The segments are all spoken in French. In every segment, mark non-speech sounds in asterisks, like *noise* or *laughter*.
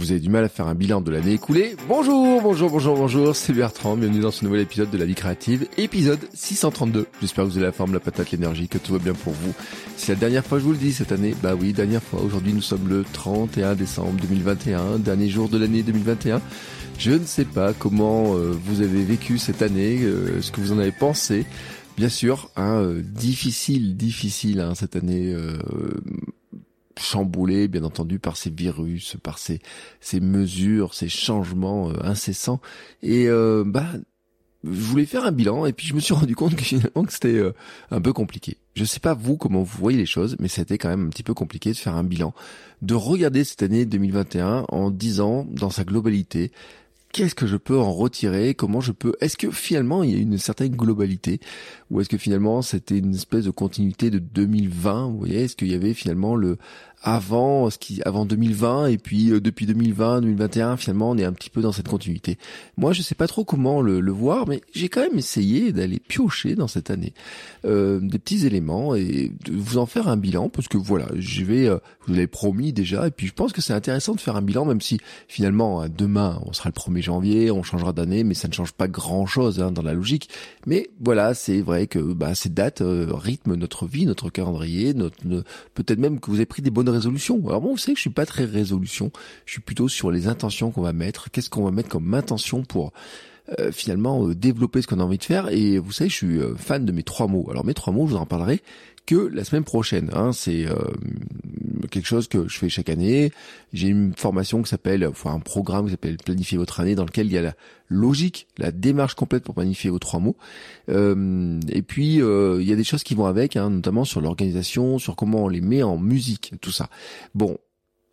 Vous avez du mal à faire un bilan de l'année écoulée Bonjour, bonjour, bonjour, bonjour, c'est Bertrand, bienvenue dans ce nouvel épisode de La Vie Créative, épisode 632. J'espère que vous avez la forme, la patate, l'énergie, que tout va bien pour vous. C'est la dernière fois que je vous le dis cette année, bah oui, dernière fois, aujourd'hui nous sommes le 31 décembre 2021, dernier jour de l'année 2021. Je ne sais pas comment euh, vous avez vécu cette année, euh, ce que vous en avez pensé. Bien sûr, hein, euh, difficile, difficile hein, cette année chamboulé, bien entendu, par ces virus, par ces, ces mesures, ces changements euh, incessants. Et euh, bah, je voulais faire un bilan et puis je me suis *laughs* rendu compte que finalement que c'était euh, un peu compliqué. Je sais pas vous comment vous voyez les choses, mais c'était quand même un petit peu compliqué de faire un bilan, de regarder cette année 2021 en disant dans sa globalité qu'est-ce que je peux en retirer Comment je peux Est-ce que finalement il y a une certaine globalité ou est-ce que finalement c'était une espèce de continuité de 2020 Vous voyez, est-ce qu'il y avait finalement le avant ce qui avant 2020 et puis euh, depuis 2020 2021 finalement on est un petit peu dans cette continuité. Moi je sais pas trop comment le, le voir mais j'ai quand même essayé d'aller piocher dans cette année euh, des petits éléments et de vous en faire un bilan parce que voilà je vais euh, vous l'avez promis déjà et puis je pense que c'est intéressant de faire un bilan même si finalement demain on sera le 1er janvier on changera d'année mais ça ne change pas grand chose hein, dans la logique. Mais voilà c'est vrai que bah, ces dates euh, rythment notre vie notre calendrier notre, peut-être même que vous avez pris des bonnes résolution. Alors bon, vous savez que je suis pas très résolution. Je suis plutôt sur les intentions qu'on va mettre. Qu'est-ce qu'on va mettre comme intention pour euh, finalement euh, développer ce qu'on a envie de faire. Et vous savez, je suis euh, fan de mes trois mots. Alors mes trois mots, je vous en parlerai que la semaine prochaine. Hein. C'est quelque chose que je fais chaque année. J'ai une formation qui s'appelle, enfin un programme qui s'appelle Planifier votre année, dans lequel il y a la logique, la démarche complète pour planifier vos trois mots. et puis il y a des choses qui vont avec, hein, notamment sur l'organisation, sur comment on les met en musique, tout ça. Bon,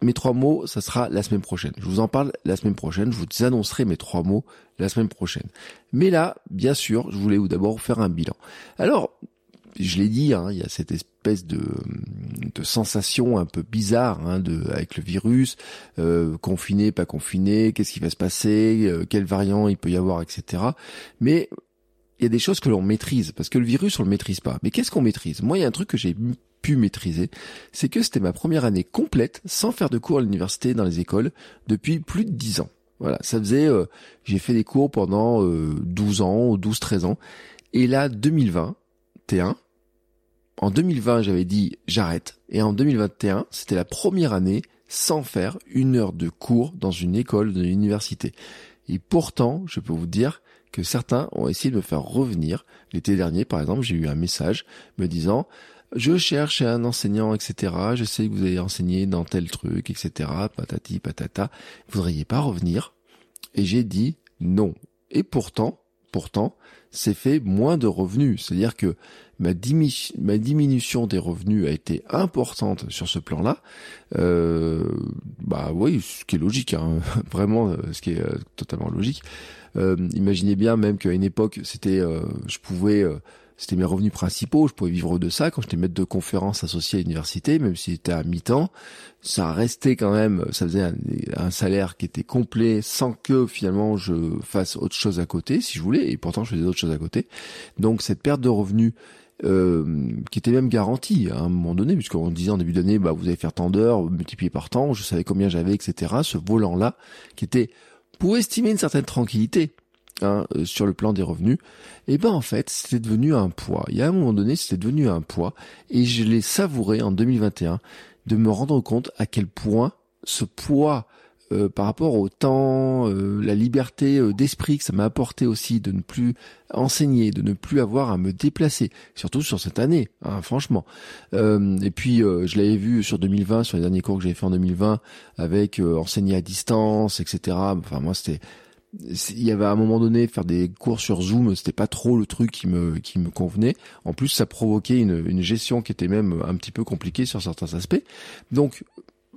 mes trois mots, ça sera la semaine prochaine. Je vous en parle la semaine prochaine. Je vous annoncerai mes trois mots la semaine prochaine. Mais là, bien sûr, je voulais vous d'abord faire un bilan. Alors, je l'ai dit, hein, il y a cette espèce de, de sensation un peu bizarre hein, de, avec le virus, euh, confiné, pas confiné, qu'est-ce qui va se passer, euh, quel variant il peut y avoir, etc. Mais il y a des choses que l'on maîtrise, parce que le virus, on le maîtrise pas. Mais qu'est-ce qu'on maîtrise? Moi, il y a un truc que j'ai pu maîtriser, c'est que c'était ma première année complète sans faire de cours à l'université dans les écoles depuis plus de 10 ans. Voilà, ça faisait, euh, j'ai fait des cours pendant euh, 12 ans, 12-13 ans. Et là, 2021, en 2020, j'avais dit j'arrête. Et en 2021, c'était la première année sans faire une heure de cours dans une école de l'université. Et pourtant, je peux vous dire que certains ont essayé de me faire revenir. L'été dernier, par exemple, j'ai eu un message me disant je cherche un enseignant, etc. Je sais que vous avez enseigné dans tel truc, etc. Patati patata. Vous voudriez pas revenir Et j'ai dit non. Et pourtant, pourtant, c'est fait moins de revenus. C'est-à-dire que ma, diminution des revenus a été importante sur ce plan-là. Euh, bah oui, ce qui est logique, hein. *laughs* vraiment, euh, ce qui est euh, totalement logique. Euh, imaginez bien même qu'à une époque, c'était, je pouvais c'était mes revenus principaux, je pouvais vivre de ça quand j'étais maître de conférence associé à l'université, même si c'était à mi-temps, ça restait quand même, ça faisait un, salaire qui était complet sans que finalement je fasse autre chose à côté, si je voulais, et pourtant je faisais d'autres choses à côté. Donc cette perte de revenus euh, qui était même garantie à un moment donné, puisqu'on disait en début d'année, bah, vous allez faire tant d'heures, multiplié par temps, je savais combien j'avais, etc. Ce volant-là, qui était pour estimer une certaine tranquillité, Hein, euh, sur le plan des revenus, et eh ben en fait c'était devenu un poids. Il y a un moment donné c'était devenu un poids et je l'ai savouré en 2021 de me rendre compte à quel point ce poids euh, par rapport au temps, euh, la liberté d'esprit que ça m'a apporté aussi de ne plus enseigner, de ne plus avoir à me déplacer, surtout sur cette année, hein, franchement. et puis je l'avais vu sur 2020, sur les derniers cours que j'avais fait en 2020, avec enseigner à distance, etc. Enfin moi c'était il y avait à un moment donné faire des cours sur Zoom, c'était pas trop le truc qui me qui me convenait. En plus, ça provoquait une, une gestion qui était même un petit peu compliquée sur certains aspects. Donc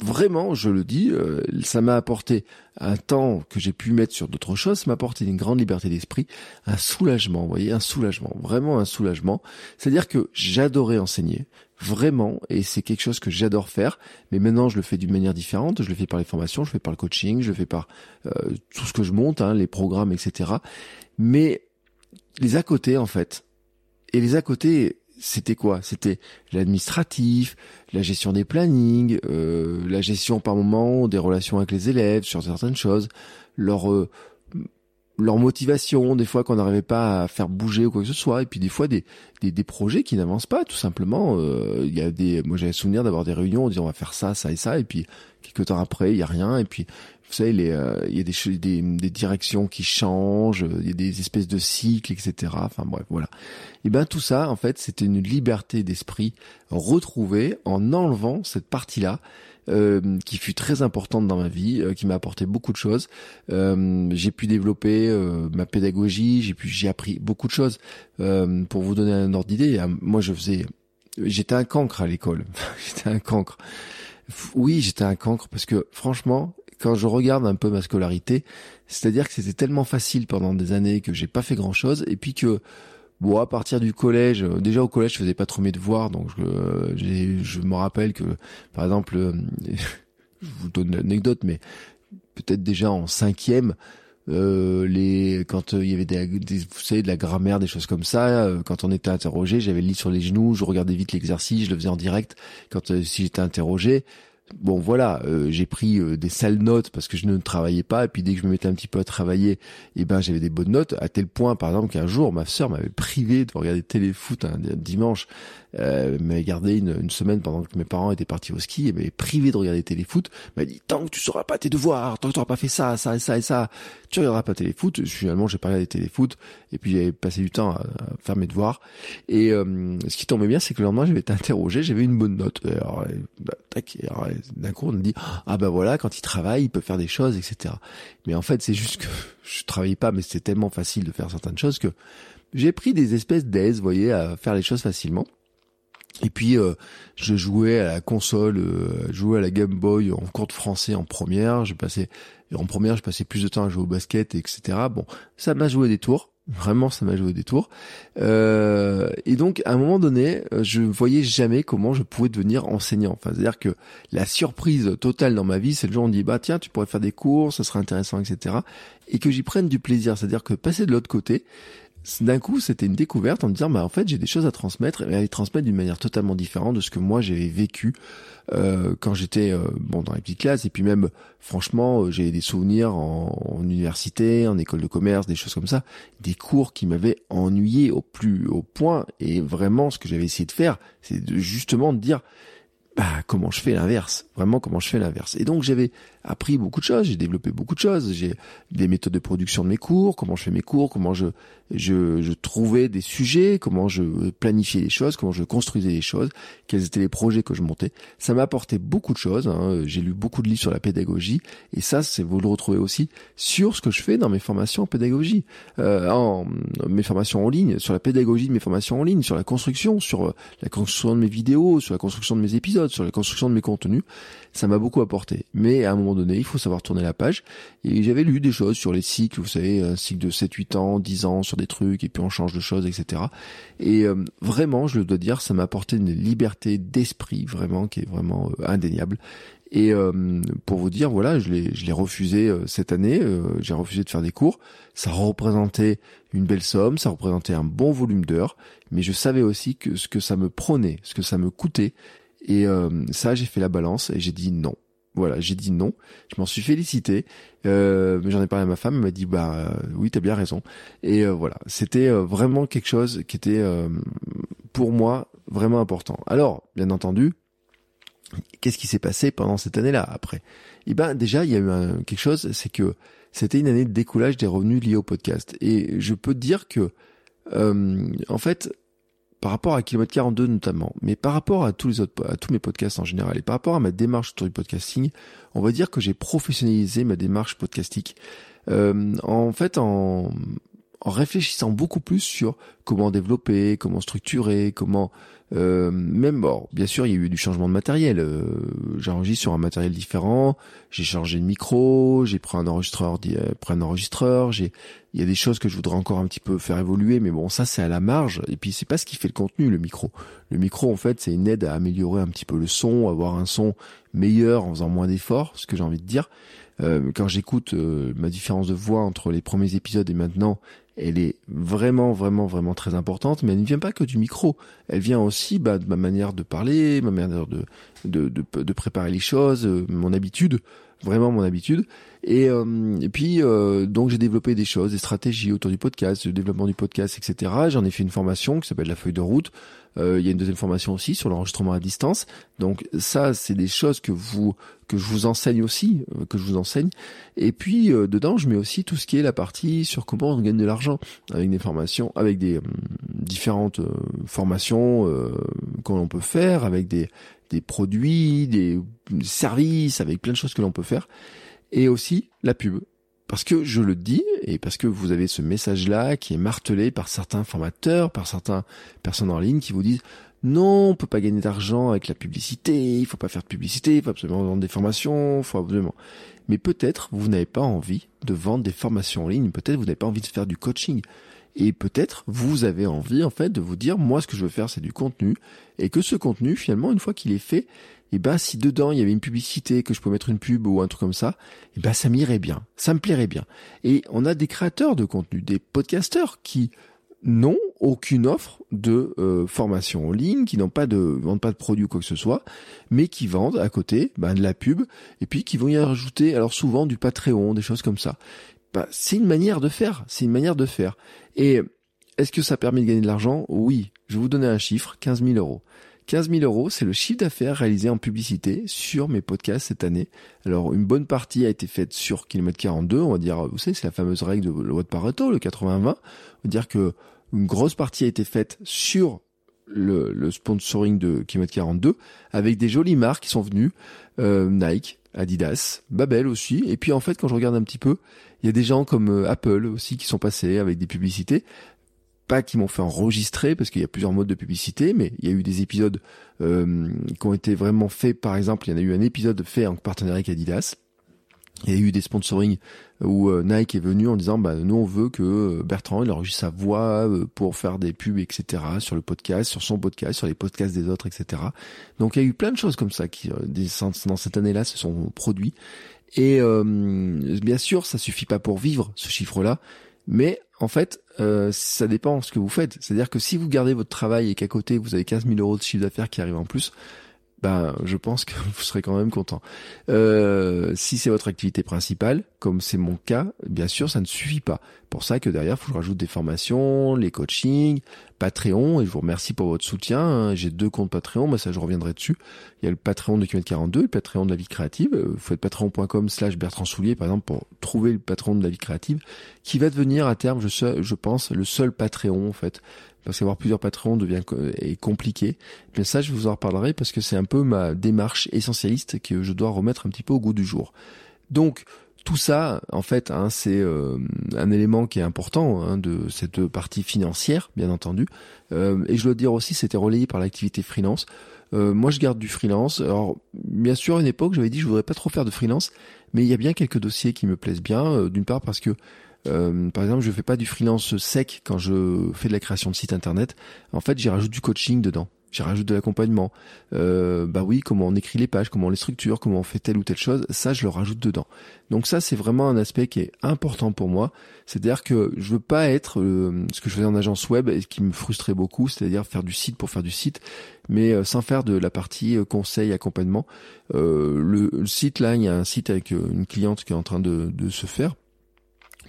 vraiment, je le dis, euh, ça m'a apporté un temps que j'ai pu mettre sur d'autres choses, m'a apporté une grande liberté d'esprit, un soulagement, vous voyez, un soulagement, vraiment un soulagement. C'est-à-dire que j'adorais enseigner, vraiment, et c'est quelque chose que j'adore faire, mais maintenant je le fais d'une manière différente, je le fais par les formations, je le fais par le coaching, je le fais par euh, tout ce que je monte, hein, les programmes, etc. Mais les à côté, en fait, et les à côté, c'était quoi? C'était l'administratif, la gestion des plannings, euh, la gestion par moment des relations avec les élèves sur certaines choses, leur euh, leur motivation, des fois qu'on n'arrivait pas à faire bouger ou quoi que ce soit, et puis des fois des des, des projets qui n'avancent pas tout simplement. Euh, il y a des, moi j'avais souvenir d'avoir des réunions, on dit on va faire ça, ça et ça, et puis quelques temps après il y a rien, et puis vous savez, euh, il y a des, des, des, directions qui changent, il y a des espèces de cycles, etc. Enfin bref, voilà. Et ben tout ça, en fait, c'était une liberté d'esprit retrouvée en enlevant cette partie-là. Euh, qui fut très importante dans ma vie, euh, qui m'a apporté beaucoup de choses. Euh, j'ai pu développer euh, ma pédagogie, j'ai pu, j'ai appris beaucoup de choses. pour vous donner un ordre d'idée, moi je faisais, j'étais un cancre à l'école, *laughs* j'étais un cancre. Oui, j'étais un cancre parce que franchement, quand je regarde un peu ma scolarité, c'est-à-dire que c'était tellement facile pendant des années que j'ai pas fait grand chose et puis que bon à partir du collège, euh, déjà au collège je faisais pas trop mes devoirs donc je, euh, me rappelle que par exemple, euh, *laughs* je vous donne l'anecdote mais peut-être déjà en cinquième les quand il y avait des, vous savez de la grammaire des choses comme ça quand on était interrogé j'avais le lit sur les genoux je regardais vite l'exercice je le faisais en direct. Quand si j'étais interrogé bon voilà, euh, j'ai pris euh, des sales notes parce que je ne travaillais pas et puis dès que je me mettais un petit peu à travailler, eh ben j'avais des bonnes notes à tel point par exemple qu'un jour ma sœur m'avait privé de regarder téléfoot un, dimanche, euh, m'avait gardé une, une, semaine pendant que mes parents étaient partis au ski et m'avait privé de regarder téléfoot, m'a dit tant que tu sauras pas tes devoirs, tant que tu n'auras pas fait ça, ça et ça et ça, tu regarderas pas téléfoot. Finalement, j'ai pas regardé téléfoot et puis j'avais passé du temps à, faire mes devoirs et euh, ce qui tombait bien c'est que le lendemain j'avais été interrogé, j'avais une bonne note. Alors, bah, d'un coup on me dit ah ben voilà quand il travaille il peut faire des choses etc. Mais en fait c'est juste que *laughs* je travaillais pas mais c'était tellement facile de faire certaines choses que j'ai pris des espèces d'aise, vous voyez, à faire les choses facilement. Et puis euh, je jouais à la console, euh, je jouais à la Game Boy en cours de français en première. Je passais en première, je passais plus de temps à jouer au basket, etc. Bon, ça m'a joué des tours. Vraiment, ça m'a joué des tours. Euh, et donc, à un moment donné, euh, je voyais jamais comment je pouvais devenir enseignant. Enfin, c'est-à-dire que la surprise totale dans ma vie, c'est le jour où on dit, bah tiens, tu pourrais faire des cours, ça serait intéressant, etc. Et que j'y prenne du plaisir. C'est-à-dire que passer de l'autre côté, d'un coup, c'était une découverte en me disant, bah en fait, j'ai des choses à transmettre et à les transmettre d'une manière totalement différente de ce que moi j'avais vécu euh, quand j'étais euh, bon dans les petites classes. Et puis même, franchement, euh, j'ai des souvenirs en, en, université, en école de commerce, des choses comme ça, des cours qui m'avaient ennuyé au plus haut point. Et vraiment, ce que j'avais essayé de faire, c'est justement de dire, bah comment je fais l'inverse vraiment comment je fais l'inverse et donc j'avais appris beaucoup de choses j'ai développé beaucoup de choses j'ai des méthodes de production de mes cours comment je fais mes cours comment je je, je trouvais des sujets comment je planifiais les choses comment je construisais les choses quels étaient les projets que je montais ça m'a apporté beaucoup de choses hein. j'ai lu beaucoup de livres sur la pédagogie et ça c'est vous le retrouvez aussi sur ce que je fais dans mes formations en pédagogie euh, en mes formations en ligne sur la pédagogie de mes formations en ligne sur la construction sur la construction de mes vidéos sur la construction de mes épisodes sur la construction de mes contenus. Ça m'a beaucoup apporté. Mais à un moment donné, il faut savoir tourner la page. Et j'avais lu des choses sur les cycles, vous savez, un cycle de 7, 8 ans, 10 ans sur des trucs, et puis on change de choses, etc. Et euh, vraiment, je le dois dire, ça m'a apporté une liberté d'esprit, vraiment, qui est vraiment euh, indéniable. Et euh, pour vous dire, voilà, je l'ai, refusé cette année. j'ai refusé de faire des cours. Ça représentait une belle somme, ça représentait un bon volume d'heures, mais je savais aussi que ce que ça me prenait, ce que ça me coûtait, et ça, j'ai fait la balance et j'ai dit non. Voilà, j'ai dit non. Je m'en suis félicité. Euh, mais j'en ai parlé à ma femme. Elle m'a dit bah euh, oui, t'as bien raison. Et euh, voilà, c'était vraiment quelque chose qui était pour moi vraiment important. Alors, bien entendu, qu'est-ce qui s'est passé pendant cette année-là après? Eh ben déjà, il y a eu quelque chose, c'est que c'était une année de découlage des revenus liés au podcast. Et je peux te dire que en fait, par rapport à Kilomètre 42 notamment, mais par rapport à tous les autres, à tous mes podcasts en général, et par rapport à ma démarche autour du podcasting, on va dire que j'ai professionnalisé ma démarche podcastique. en fait, en, en réfléchissant beaucoup plus sur comment développer, comment structurer, comment euh, même bon, bien sûr, il y a eu du changement de matériel. Euh, J'enregistre sur un matériel différent. J'ai changé de micro. J'ai pris un enregistreur, euh, pris un enregistreur. Il y a des choses que je voudrais encore un petit peu faire évoluer, mais bon, ça c'est à la marge. Et puis c'est pas ce qui fait le contenu, le micro. Le micro, en fait, c'est une aide à améliorer un petit peu le son, avoir un son meilleur en faisant moins d'efforts, ce que j'ai envie de dire. Euh, quand j'écoute euh, ma différence de voix entre les premiers épisodes et maintenant, elle est vraiment, vraiment, vraiment très importante, mais elle ne vient pas que du micro. Elle vient aussi bah, de ma manière de parler, ma manière de, de, préparer les choses, euh, mon habitude, vraiment mon habitude. Et, et puis, donc j'ai développé des choses, des stratégies autour du podcast, le développement du podcast, etc. J'en ai fait une formation qui s'appelle la feuille de route. Euh, il y a une deuxième formation aussi sur l'enregistrement à distance. Donc ça, c'est des choses que vous que je vous enseigne aussi, euh, que je vous enseigne. Et puis euh, dedans, je mets aussi tout ce qui est la partie sur comment on gagne de l'argent avec des formations, avec des différentes formations que l'on peut faire, avec des des produits, des services, avec plein de choses que l'on peut faire. Et aussi la pub. Parce que je le dis, et parce que vous avez ce message-là qui est martelé par certains formateurs, par certaines personnes en ligne qui vous disent non, on peut pas gagner d'argent avec la publicité, il faut pas faire de publicité, il faut absolument vendre des formations, il faut absolument. Mais peut-être vous n'avez pas envie de vendre des formations en ligne, peut-être vous n'avez pas envie de faire du coaching. Et peut-être vous avez envie en fait de vous dire moi ce que je veux faire c'est du contenu et que ce contenu finalement une fois qu'il est fait et ben si dedans il y avait une publicité, que je peux mettre une pub ou un truc comme ça, et ben ça m'irait bien, ça me plairait bien. Et on a des créateurs de contenu, des podcasteurs qui n'ont aucune offre de euh, formation en ligne, qui n'ont pas de vendent pas de produits ou quoi que ce soit, mais qui vendent à côté ben, de la pub et puis qui vont y rajouter alors souvent du Patreon, des choses comme ça. Ben, c'est une manière de faire, c'est une manière de faire. Et est-ce que ça permet de gagner de l'argent? Oui. Je vais vous donner un chiffre, 15 000 euros. 15 000 euros, c'est le chiffre d'affaires réalisé en publicité sur mes podcasts cette année. Alors, une bonne partie a été faite sur kilomètre 42, on va dire, vous savez, c'est la fameuse règle de loi Pareto, le 80-20. On va dire que une grosse partie a été faite sur le, sponsoring de kilomètre 42, avec des jolies marques qui sont venues, euh, Nike, Adidas, Babel aussi. Et puis en fait, quand je regarde un petit peu, il y a des gens comme euh, Apple aussi qui sont passés avec des publicités pas qui m'ont fait enregistrer parce qu'il y a plusieurs modes de publicité, mais il y a eu des épisodes euh, qui ont été vraiment faits. Par exemple, il y en a eu un épisode fait en partenariat avec Adidas. Il y a eu des sponsoring où euh, Nike est venu en disant bah nous on veut que euh, Bertrand il enregistre sa voix pour faire des pubs etc sur le podcast sur son podcast sur les podcasts des autres etc donc il y a eu plein de choses comme ça qui dans cette année là se sont produits et bien sûr ça suffit pas pour vivre ce chiffre là mais en fait, euh, ça dépend de ce que vous faites. C'est-à-dire que si vous gardez votre travail et qu'à côté vous avez 15 000 euros de chiffre d'affaires qui arrivent en plus, ben je pense que *laughs* vous serez quand même content. Euh, si c'est votre activité principale, comme c'est mon cas, bien sûr, ça ne suffit pas. Pour ça que derrière, faut que je rajoute des formations, les coachings, Patreon, et je vous remercie pour votre soutien. Hein. J'ai deux comptes Patreon, mais ça je reviendrai dessus. Il y a le Patreon de Kilomètre 42, le Patreon de la vie créative. Vous faites patreon.com slash Bertrand Soulier, par exemple, pour trouver le patron de la vie créative, qui va devenir à terme, je, je pense, le seul Patreon, en fait, parce qu'avoir plusieurs patrons devient est compliqué. Mais ça, je vous en reparlerai parce que c'est un peu ma démarche essentialiste que je dois remettre un petit peu au goût du jour. Donc, tout ça, en fait, hein, c'est euh, un élément qui est important hein, de cette partie financière, bien entendu. Euh, et je dois dire aussi, c'était relayé par l'activité freelance. Euh, moi, je garde du freelance. Alors, bien sûr, à une époque, j'avais dit je voudrais pas trop faire de freelance, mais il y a bien quelques dossiers qui me plaisent bien. D'une part parce que euh, par exemple, je fais pas du freelance sec quand je fais de la création de site internet. En fait, j'y rajoute du coaching dedans. J'y rajoute de l'accompagnement. Euh, bah oui, comment on écrit les pages, comment on les structure, comment on fait telle ou telle chose, ça je le rajoute dedans. Donc ça c'est vraiment un aspect qui est important pour moi. C'est-à-dire que je veux pas être euh, ce que je faisais en agence web et qui me frustrait beaucoup, c'est-à-dire faire du site pour faire du site, mais euh, sans faire de la partie euh, conseil, accompagnement. Le, le, site là, il y a un site avec une cliente qui est en train de, de se faire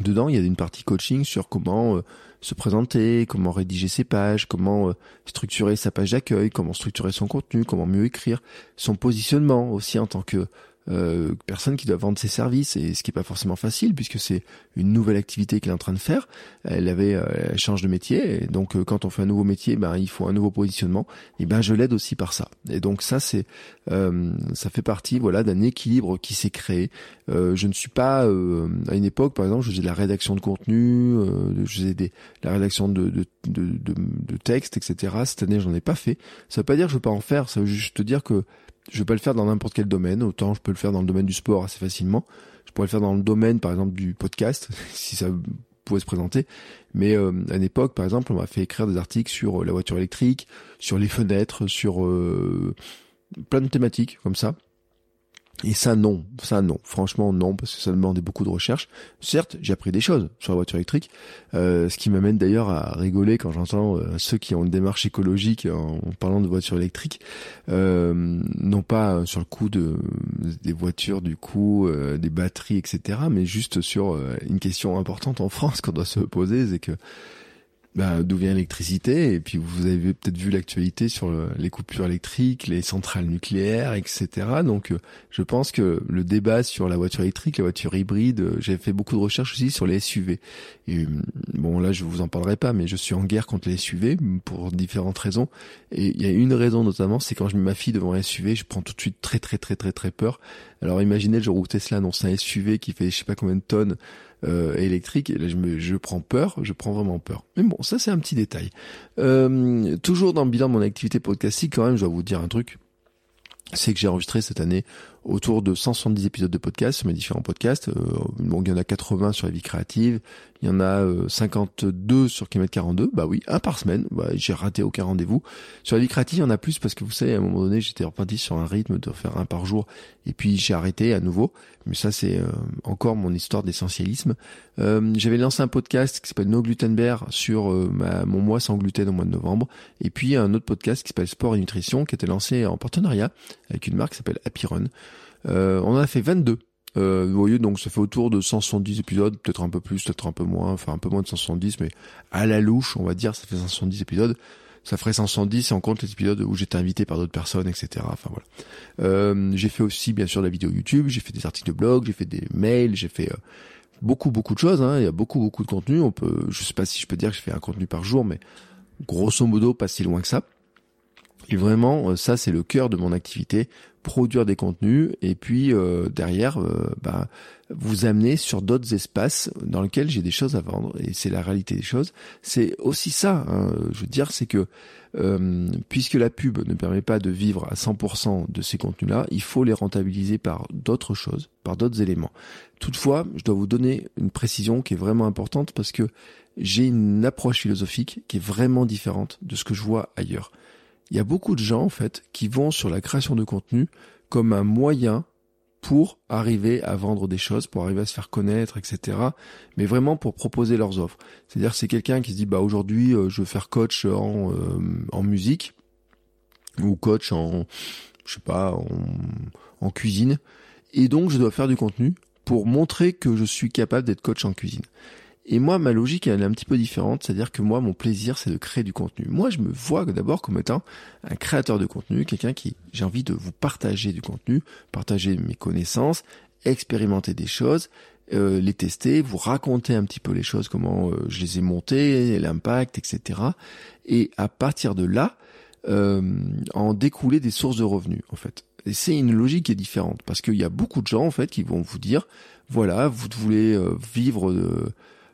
Dedans, il y a une partie coaching sur comment euh, se présenter, comment rédiger ses pages, comment euh, structurer sa page d'accueil, comment structurer son contenu, comment mieux écrire, son positionnement aussi en tant que euh, personne qui doit vendre ses services et ce qui est pas forcément facile puisque c'est une nouvelle activité qu'elle est en train de faire. Elle avait, euh, elle change de métier et donc euh, quand on fait un nouveau métier, ben il faut un nouveau positionnement. Et ben je l'aide aussi par ça. Et donc ça c'est, ça fait partie voilà d'un équilibre qui s'est créé. je ne suis pas à une époque par exemple, je faisais de la rédaction de contenu, je faisais des, la rédaction de de, de, de, de textes, etc. Cette année j'en ai pas fait. Ça veut pas dire que je veux pas en faire. Ça veut juste te dire que je vais pas le faire dans n'importe quel domaine. Autant je peux le faire dans le domaine du sport assez facilement. Je pourrais le faire dans le domaine, par exemple, du podcast, *laughs* si ça pouvait se présenter. Mais euh, à une époque, par exemple, on m'a fait écrire des articles sur euh, la voiture électrique, sur les fenêtres, sur euh, plein de thématiques comme ça. Et ça, non. Ça, non. Franchement, non, parce que ça demandait beaucoup de recherche. Certes, j'ai appris des choses sur la voiture électrique, euh, ce qui m'amène d'ailleurs à rigoler quand j'entends euh, ceux qui ont une démarche écologique en, parlant de voiture électrique, euh, non pas sur le coup de des voitures, du coup, des batteries, etc., mais juste sur une question importante en France *laughs* qu'on doit se poser, c'est que bah, d'où vient l'électricité. Et puis vous avez peut-être vu l'actualité sur les coupures électriques, les centrales nucléaires, etc. Donc euh, je pense que le débat sur la voiture électrique, la voiture hybride, euh, j'ai fait beaucoup de recherches aussi sur les SUV. Et bon là je vous en parlerai pas, mais je suis en guerre contre les SUV pour différentes raisons. Et il y a une raison notamment, c'est quand je mets ma fille devant un SUV, je prends tout de suite très très très très très peur. Alors imaginez le jour où Tesla annonce un SUV qui fait je sais pas combien de tonnes euh, électrique. Je, me, je prends peur, je prends vraiment peur. Mais bon, ça c'est un petit détail. Euh, toujours dans le bilan de mon activité podcastique, quand même, je dois vous dire un truc. C'est que j'ai enregistré cette année autour de 170 épisodes de podcast sur mes différents podcasts. Euh, bon, il y en a 80 sur la vie créative, il y en a 52 euh, sur Kilomètre 42. Bah oui, un par semaine. Bah, j'ai raté aucun rendez-vous. Sur la vie créative, il y en a plus parce que vous savez, à un moment donné, j'étais reparti sur un rythme de faire un par jour et puis j'ai arrêté à nouveau. Mais ça, c'est euh, encore mon histoire d'essentialisme. Euh, J'avais lancé un podcast qui s'appelle No Gluten Bear sur ma, mon mois sans gluten au mois de novembre. Et puis un autre podcast qui s'appelle Sport et Nutrition qui était lancé en partenariat avec une marque qui s'appelle Happy Run. on en a fait 22 euh, vous voyez, donc ça fait autour de 170 épisodes, peut-être un peu plus, peut-être un peu moins, enfin un peu moins de 170, mais à la louche, on va dire, ça fait 170 épisodes. Ça ferait 170 si on compte les épisodes où j'étais invité par d'autres personnes, etc. Enfin voilà. Euh, j'ai fait aussi bien sûr la vidéo YouTube, j'ai fait des articles de blog, j'ai fait des mails, j'ai fait euh, beaucoup beaucoup de choses. Hein. Il y a beaucoup beaucoup de contenu. On peut, je sais pas si je peux dire que je fais un contenu par jour, mais grosso modo pas si loin que ça. Et vraiment, euh, ça c'est le cœur de mon activité, produire des contenus et puis euh, derrière, euh, bah, vous amener sur d'autres espaces dans lesquels j'ai des choses à vendre. Et c'est la réalité des choses. C'est aussi ça, hein, je veux dire, c'est que puisque la pub ne permet pas de vivre à 100% de ces contenus-là, il faut les rentabiliser par d'autres choses, par d'autres éléments. Toutefois, je dois vous donner une précision qui est vraiment importante parce que j'ai une approche philosophique qui est vraiment différente de ce que je vois ailleurs il y a beaucoup de gens en fait qui vont sur la création de contenu comme un moyen pour arriver à vendre des choses, pour arriver à se faire connaître, etc. Mais vraiment pour proposer leurs offres. C'est-à-dire c'est quelqu'un qui se dit bah aujourd'hui euh, je veux faire coach en, euh, en musique ou coach en je sais pas en, en cuisine et donc je dois faire du contenu pour montrer que je suis capable d'être coach en cuisine. Et moi, ma logique, elle est un petit peu différente, c'est-à-dire que moi, mon plaisir, c'est de créer du contenu. Moi, je me vois d'abord comme étant un créateur de contenu, quelqu'un qui, j'ai envie de vous partager du contenu, partager mes connaissances, expérimenter des choses, euh, les tester, vous raconter un petit peu les choses, comment euh, je les ai montées, l'impact, etc. Et à partir de là, euh, en découler des sources de revenus, en fait. Et c'est une logique qui est différente, parce qu'il y a beaucoup de gens, en fait, qui vont vous dire, voilà, vous voulez vivre de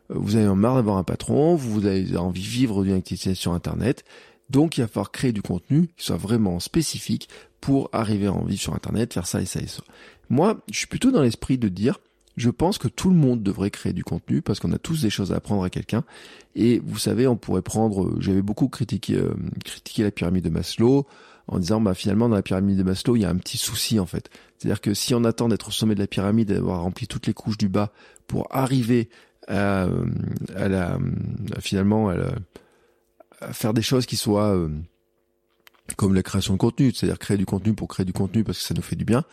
vous avez marre d'avoir un patron, vous avez envie de vivre d'une activité sur Internet, donc il va falloir créer du contenu qui soit vraiment spécifique pour arriver à en vivre sur Internet, faire ça et ça et ça. Moi, je suis plutôt dans l'esprit de dire, je pense que tout le monde devrait créer du contenu parce qu'on a tous des choses à apprendre à quelqu'un. Et vous savez, on pourrait prendre, j'avais beaucoup critiqué, euh, critiqué la pyramide de Maslow en disant, bah finalement dans la pyramide de Maslow, il y a un petit souci en fait. C'est-à-dire que si on attend d'être au sommet de la pyramide, d'avoir rempli toutes les couches du bas pour arriver à, à la, finalement à, faire des choses qui soient euh, comme la création de contenu, c'est-à-dire créer du contenu pour créer du contenu parce que ça nous fait du bien,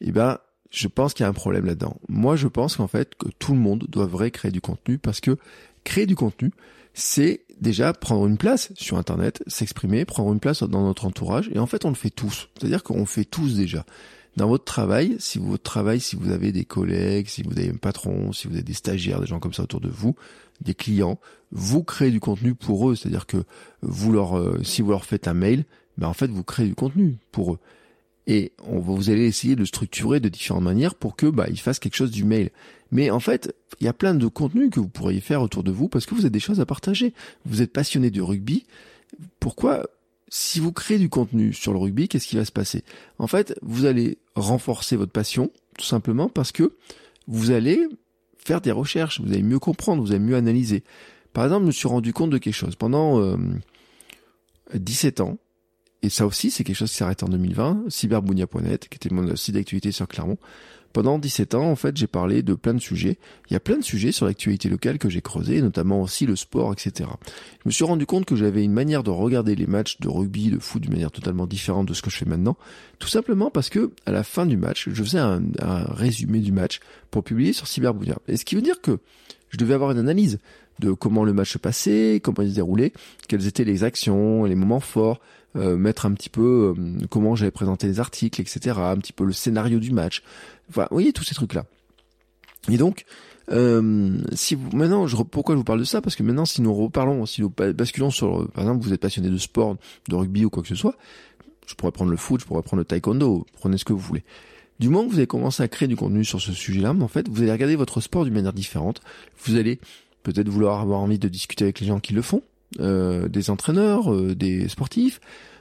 eh ben je pense qu'il y a un problème là-dedans. Moi, je pense qu'en fait que tout le monde devrait créer du contenu parce que créer du contenu, c'est déjà prendre une place sur Internet, s'exprimer, prendre une place dans notre entourage, et en fait on le fait tous. C'est-à-dire qu'on fait tous déjà. Dans votre travail, si votre travail, si vous avez des collègues, si vous avez un patron, si vous avez des stagiaires, des gens comme ça autour de vous, des clients, vous créez du contenu pour eux. C'est-à-dire que vous leur, euh, si vous leur faites un mail, ben en fait vous créez du contenu pour eux. Et on, vous allez essayer de structurer de différentes manières pour que bah, ils fassent quelque chose du mail. Mais en fait, il y a plein de contenus que vous pourriez faire autour de vous parce que vous avez des choses à partager. Vous êtes passionné du rugby. Pourquoi si vous créez du contenu sur le rugby, qu'est-ce qui va se passer? En fait, vous allez renforcer votre passion, tout simplement parce que vous allez faire des recherches, vous allez mieux comprendre, vous allez mieux analyser. Par exemple, je me suis rendu compte de quelque chose. Pendant euh, 17 ans, et ça aussi c'est quelque chose qui s'arrête en 2020, cyberbounia.net, qui était mon site d'actualité sur Clermont, pendant 17 ans, en fait, j'ai parlé de plein de sujets. Il y a plein de sujets sur l'actualité locale que j'ai creusé, notamment aussi le sport, etc. Je me suis rendu compte que j'avais une manière de regarder les matchs de rugby, de foot d'une manière totalement différente de ce que je fais maintenant. Tout simplement parce que, à la fin du match, je faisais un, résumé du match pour publier sur Cyberbounia. Et ce qui veut dire que je devais avoir une analyse de comment le match se passait, comment il se déroulait, quelles étaient les actions, les moments forts, mettre un petit peu euh, comment j'avais présenté les articles, etc., un petit peu le scénario du match, Enfin, vous voyez tous ces trucs-là. Et donc, euh, si vous, maintenant, je, pourquoi je vous parle de ça? Parce que maintenant, si nous reparlons, si nous basculons sur, par exemple, vous êtes passionné de sport, de rugby ou quoi que ce soit, je pourrais prendre le foot, je pourrais prendre le taekwondo, prenez ce que vous voulez. Du moment que vous avez commencé à créer du contenu sur ce sujet-là, en fait, vous allez regarder votre sport d'une manière différente. Vous allez peut-être vouloir avoir envie de discuter avec les gens qui le font, euh, des entraîneurs, euh, des sportifs.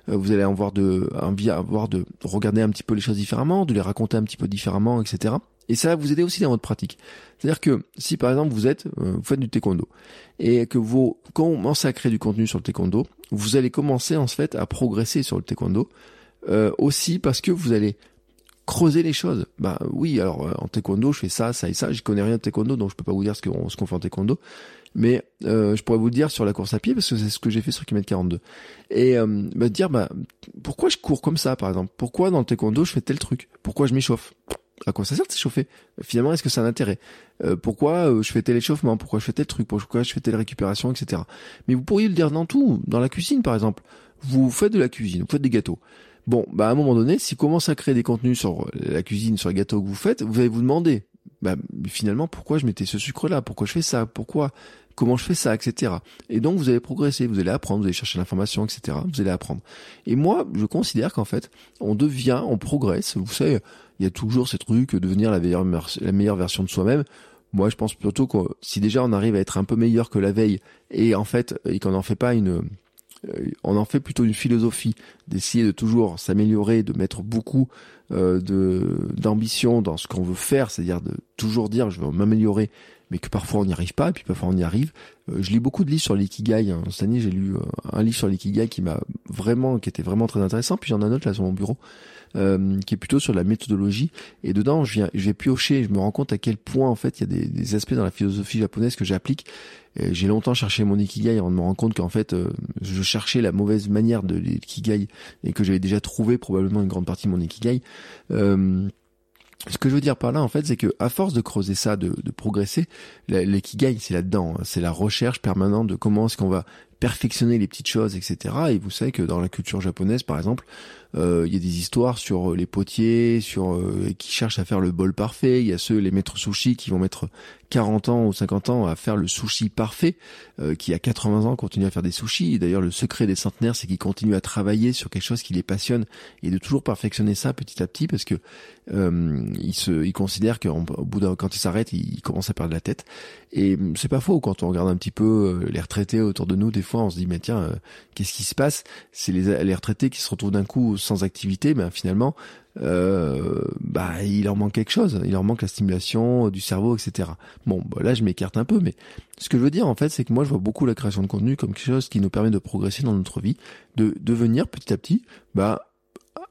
Euh, vous allez avoir de envie avoir de regarder un petit peu les choses différemment, de les raconter un petit peu différemment, etc. Et ça va vous aider aussi dans votre pratique. C'est-à-dire que si par exemple vous êtes, vous faites du taekwondo et que vous commencez à créer du contenu sur le taekwondo, vous allez commencer en fait à progresser sur le taekwondo euh, aussi parce que vous allez creuser les choses. Bah oui, alors en taekwondo, je fais ça, ça et ça. Je connais rien de taekwondo, donc je peux pas vous dire ce qu'on qu'on fait en taekwondo. Mais euh, je pourrais vous dire sur la course à pied parce que c'est ce que j'ai fait sur kilomètre 42 et euh, bah, dire bah pourquoi je cours comme ça par exemple? Pourquoi dans le taekwondo je fais tel truc? Pourquoi je m'échauffe? À quoi ça sert de s'échauffer? Finalement est-ce que ça a un intérêt? Euh, pourquoi euh, je fais tel échauffement? Pourquoi je fais tel truc? Pourquoi je fais telle récupération etc mais vous pourriez le dire dans tout dans la cuisine par exemple. Vous faites de la cuisine vous faites des gâteaux Bon, bah à un moment donné, si vous commencez à créer des contenus sur la cuisine, sur les gâteaux que vous faites, vous allez vous demander, bah finalement, pourquoi je mettais ce sucre-là? Pourquoi je fais ça? Pourquoi? Comment je fais ça, etc. Et donc vous allez progresser, vous allez apprendre, vous allez chercher l'information, etc. Vous allez apprendre. Et moi, je considère qu'en fait, on devient, on progresse. Vous savez, il y a toujours ces trucs, devenir la meilleure, la meilleure version de soi-même. Moi, je pense plutôt que si déjà on arrive à être un peu meilleur que la veille, et en fait, et qu'on n'en fait pas une, euh, on en fait plutôt une philosophie d'essayer de toujours s'améliorer, de mettre beaucoup euh, de d'ambition dans ce qu'on veut faire, c'est-à-dire de toujours dire je veux m'améliorer mais que parfois on n'y arrive pas, et puis parfois on y arrive. Euh, je lis beaucoup de livres sur l'ikigai. Hein. Cette année, j'ai lu euh, un livre sur l'ikigai qui m'a vraiment, qui était vraiment très intéressant. Puis j'en ai un autre là sur mon bureau, euh, qui est plutôt sur la méthodologie. Et dedans, je viens, je vais piocher. Je me rends compte à quel point en fait il y a des, des aspects dans la philosophie japonaise que j'applique. J'ai longtemps cherché mon ikigai avant de me rendre compte qu'en fait, je cherchais la mauvaise manière de l'ikigai et que j'avais déjà trouvé probablement une grande partie de mon ikigai. Euh, ce que je veux dire par là, en fait, c'est que à force de creuser ça, de, de progresser, l'ikigai, c'est là-dedans. Hein. c'est la recherche permanente de comment est-ce qu'on va perfectionner les petites choses, etc. Et vous savez que dans la culture japonaise, par exemple, euh, il y a des histoires sur euh, les potiers, sur euh, qui cherchent à faire le bol parfait. Il y a ceux, les maîtres sushi, qui vont mettre 40 ans ou 50 ans à faire le sushi parfait, qui à 80 ans continuent à faire des sushis. D'ailleurs, le secret des centenaires, c'est qu'ils continuent à travailler sur quelque chose qui les passionne et de toujours perfectionner ça petit à petit, parce que ils se, ils considèrent qu'au bout d'un, quand ils s'arrêtent, ils, commencent à perdre la tête. Et c'est pas faux quand on regarde un petit peu les retraités autour de nous. Des fois, on se dit mais tiens, qu'est-ce qui se passe? C'est les, les retraités qui se retrouvent d'un coup sans activité, ben finalement, euh, bah il leur manque quelque chose, il leur manque la stimulation du cerveau, etc. Bon, bah, là je m'écarte un peu, mais ce que je veux dire en fait, c'est que moi je vois beaucoup la création de contenu comme quelque chose qui nous permet de progresser dans notre vie, de devenir petit à petit, bah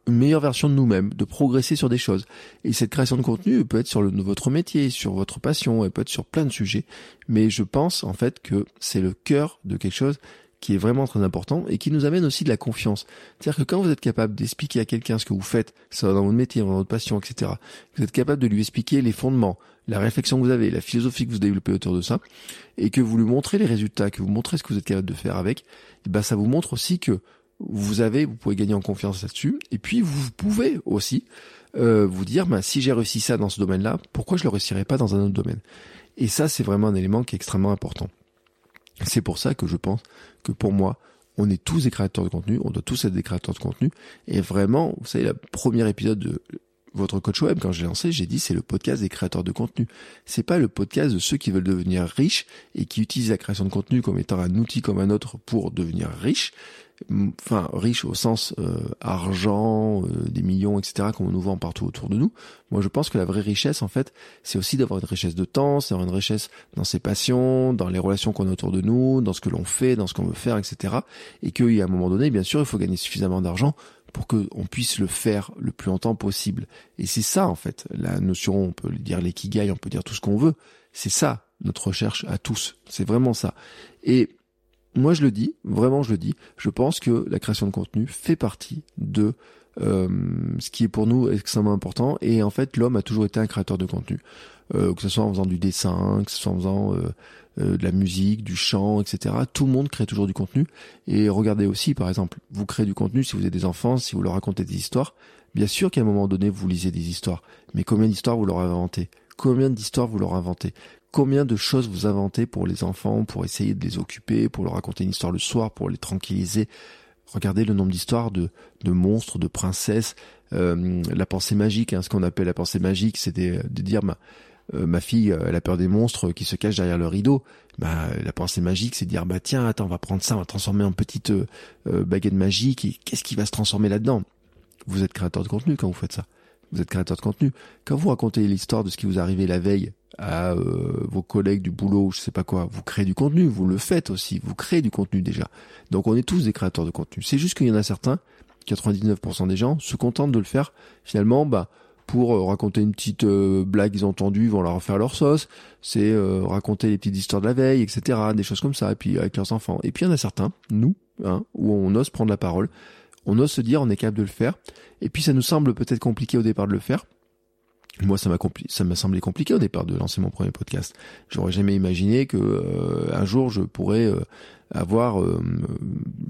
une meilleure version de nous-mêmes, de progresser sur des choses. Et cette création de contenu peut être sur le, votre métier, sur votre passion, elle peut être sur plein de sujets. Mais je pense en fait que c'est le cœur de quelque chose qui est vraiment très important et qui nous amène aussi de la confiance. C'est-à-dire que quand vous êtes capable d'expliquer à quelqu'un ce que vous faites, ça dans votre métier, dans votre passion, etc., vous êtes capable de lui expliquer les fondements, la réflexion que vous avez, la philosophie que vous développez autour de ça, et que vous lui montrez les résultats, que vous montrez ce que vous êtes capable de faire avec, et ben ça vous montre aussi que vous avez, vous pouvez gagner en confiance là-dessus. Et puis vous pouvez aussi euh, vous dire, bah, si j'ai réussi ça dans ce domaine-là, pourquoi je le réussirais pas dans un autre domaine? Et ça, c'est vraiment un élément qui est extrêmement important. C'est pour ça que je pense que pour moi, on est tous des créateurs de contenu, on doit tous être des créateurs de contenu. Et vraiment, vous savez, le premier épisode de votre coach web, quand j'ai lancé, j'ai dit c'est le podcast des créateurs de contenu. C'est pas le podcast de ceux qui veulent devenir riches et qui utilisent la création de contenu comme étant un outil comme un autre pour devenir riche enfin riche au sens euh, argent, euh, des millions, etc. qu'on nous vend partout autour de nous. Moi, je pense que la vraie richesse, en fait, c'est aussi d'avoir une richesse de temps, c'est d'avoir une richesse dans ses passions, dans les relations qu'on a autour de nous, dans ce que l'on fait, dans ce qu'on veut faire, etc. Et qu'à un moment donné, bien sûr, il faut gagner suffisamment d'argent pour qu'on puisse le faire le plus longtemps possible. Et c'est ça, en fait, la notion, on peut dire l'ikigai, on peut dire tout ce qu'on veut. C'est ça, notre recherche à tous. C'est vraiment ça. Et moi je le dis, vraiment je le dis, je pense que la création de contenu fait partie de euh, ce qui est pour nous extrêmement important. Et en fait, l'homme a toujours été un créateur de contenu, euh, que ce soit en faisant du dessin, que ce soit en faisant euh, de la musique, du chant, etc. Tout le monde crée toujours du contenu. Et regardez aussi, par exemple, vous créez du contenu si vous avez des enfants, si vous leur racontez des histoires. Bien sûr qu'à un moment donné, vous lisez des histoires, mais combien d'histoires vous leur avez inventées? Combien d'histoires vous leur inventez? Combien de choses vous inventez pour les enfants, pour essayer de les occuper, pour leur raconter une histoire le soir, pour les tranquilliser? Regardez le nombre d'histoires de, monstres, de princesses, euh, la pensée magique, hein, ce qu'on appelle la pensée magique, c'est de, dire ma, euh, ma fille, euh, elle a peur des monstres qui se cachent derrière le rideau. Bah, la pensée magique, c'est de dire bah tiens, attends, on va prendre ça, on va transformer en petite baguette magique. Et qu'est-ce qui va se transformer là-dedans? Vous êtes créateur de contenu quand vous faites ça. Vous êtes créateur de contenu. Quand vous racontez l'histoire de ce qui vous arrivé la veille à euh, vos collègues du boulot, je sais pas quoi, vous créez du contenu, vous le faites aussi, vous créez du contenu déjà. Donc on est tous des créateurs de contenu. C'est juste qu'il y en a certains, 99% des gens, se contentent de le faire finalement, bah pour euh, raconter une petite euh, blague qu'ils ont entendue, ils vont leur refaire leur sauce, c'est raconter les petites histoires de la veille, etc., des choses comme ça, et puis avec leurs enfants. Et puis il y en a certains, nous, hein, où on ose prendre la parole, on ose se dire on est capable de le faire, et puis ça nous semble peut-être compliqué au départ de le faire, moi, ça m'a semblé compliqué au départ de lancer mon premier podcast. J'aurais jamais imaginé que euh, un jour je pourrais euh, avoir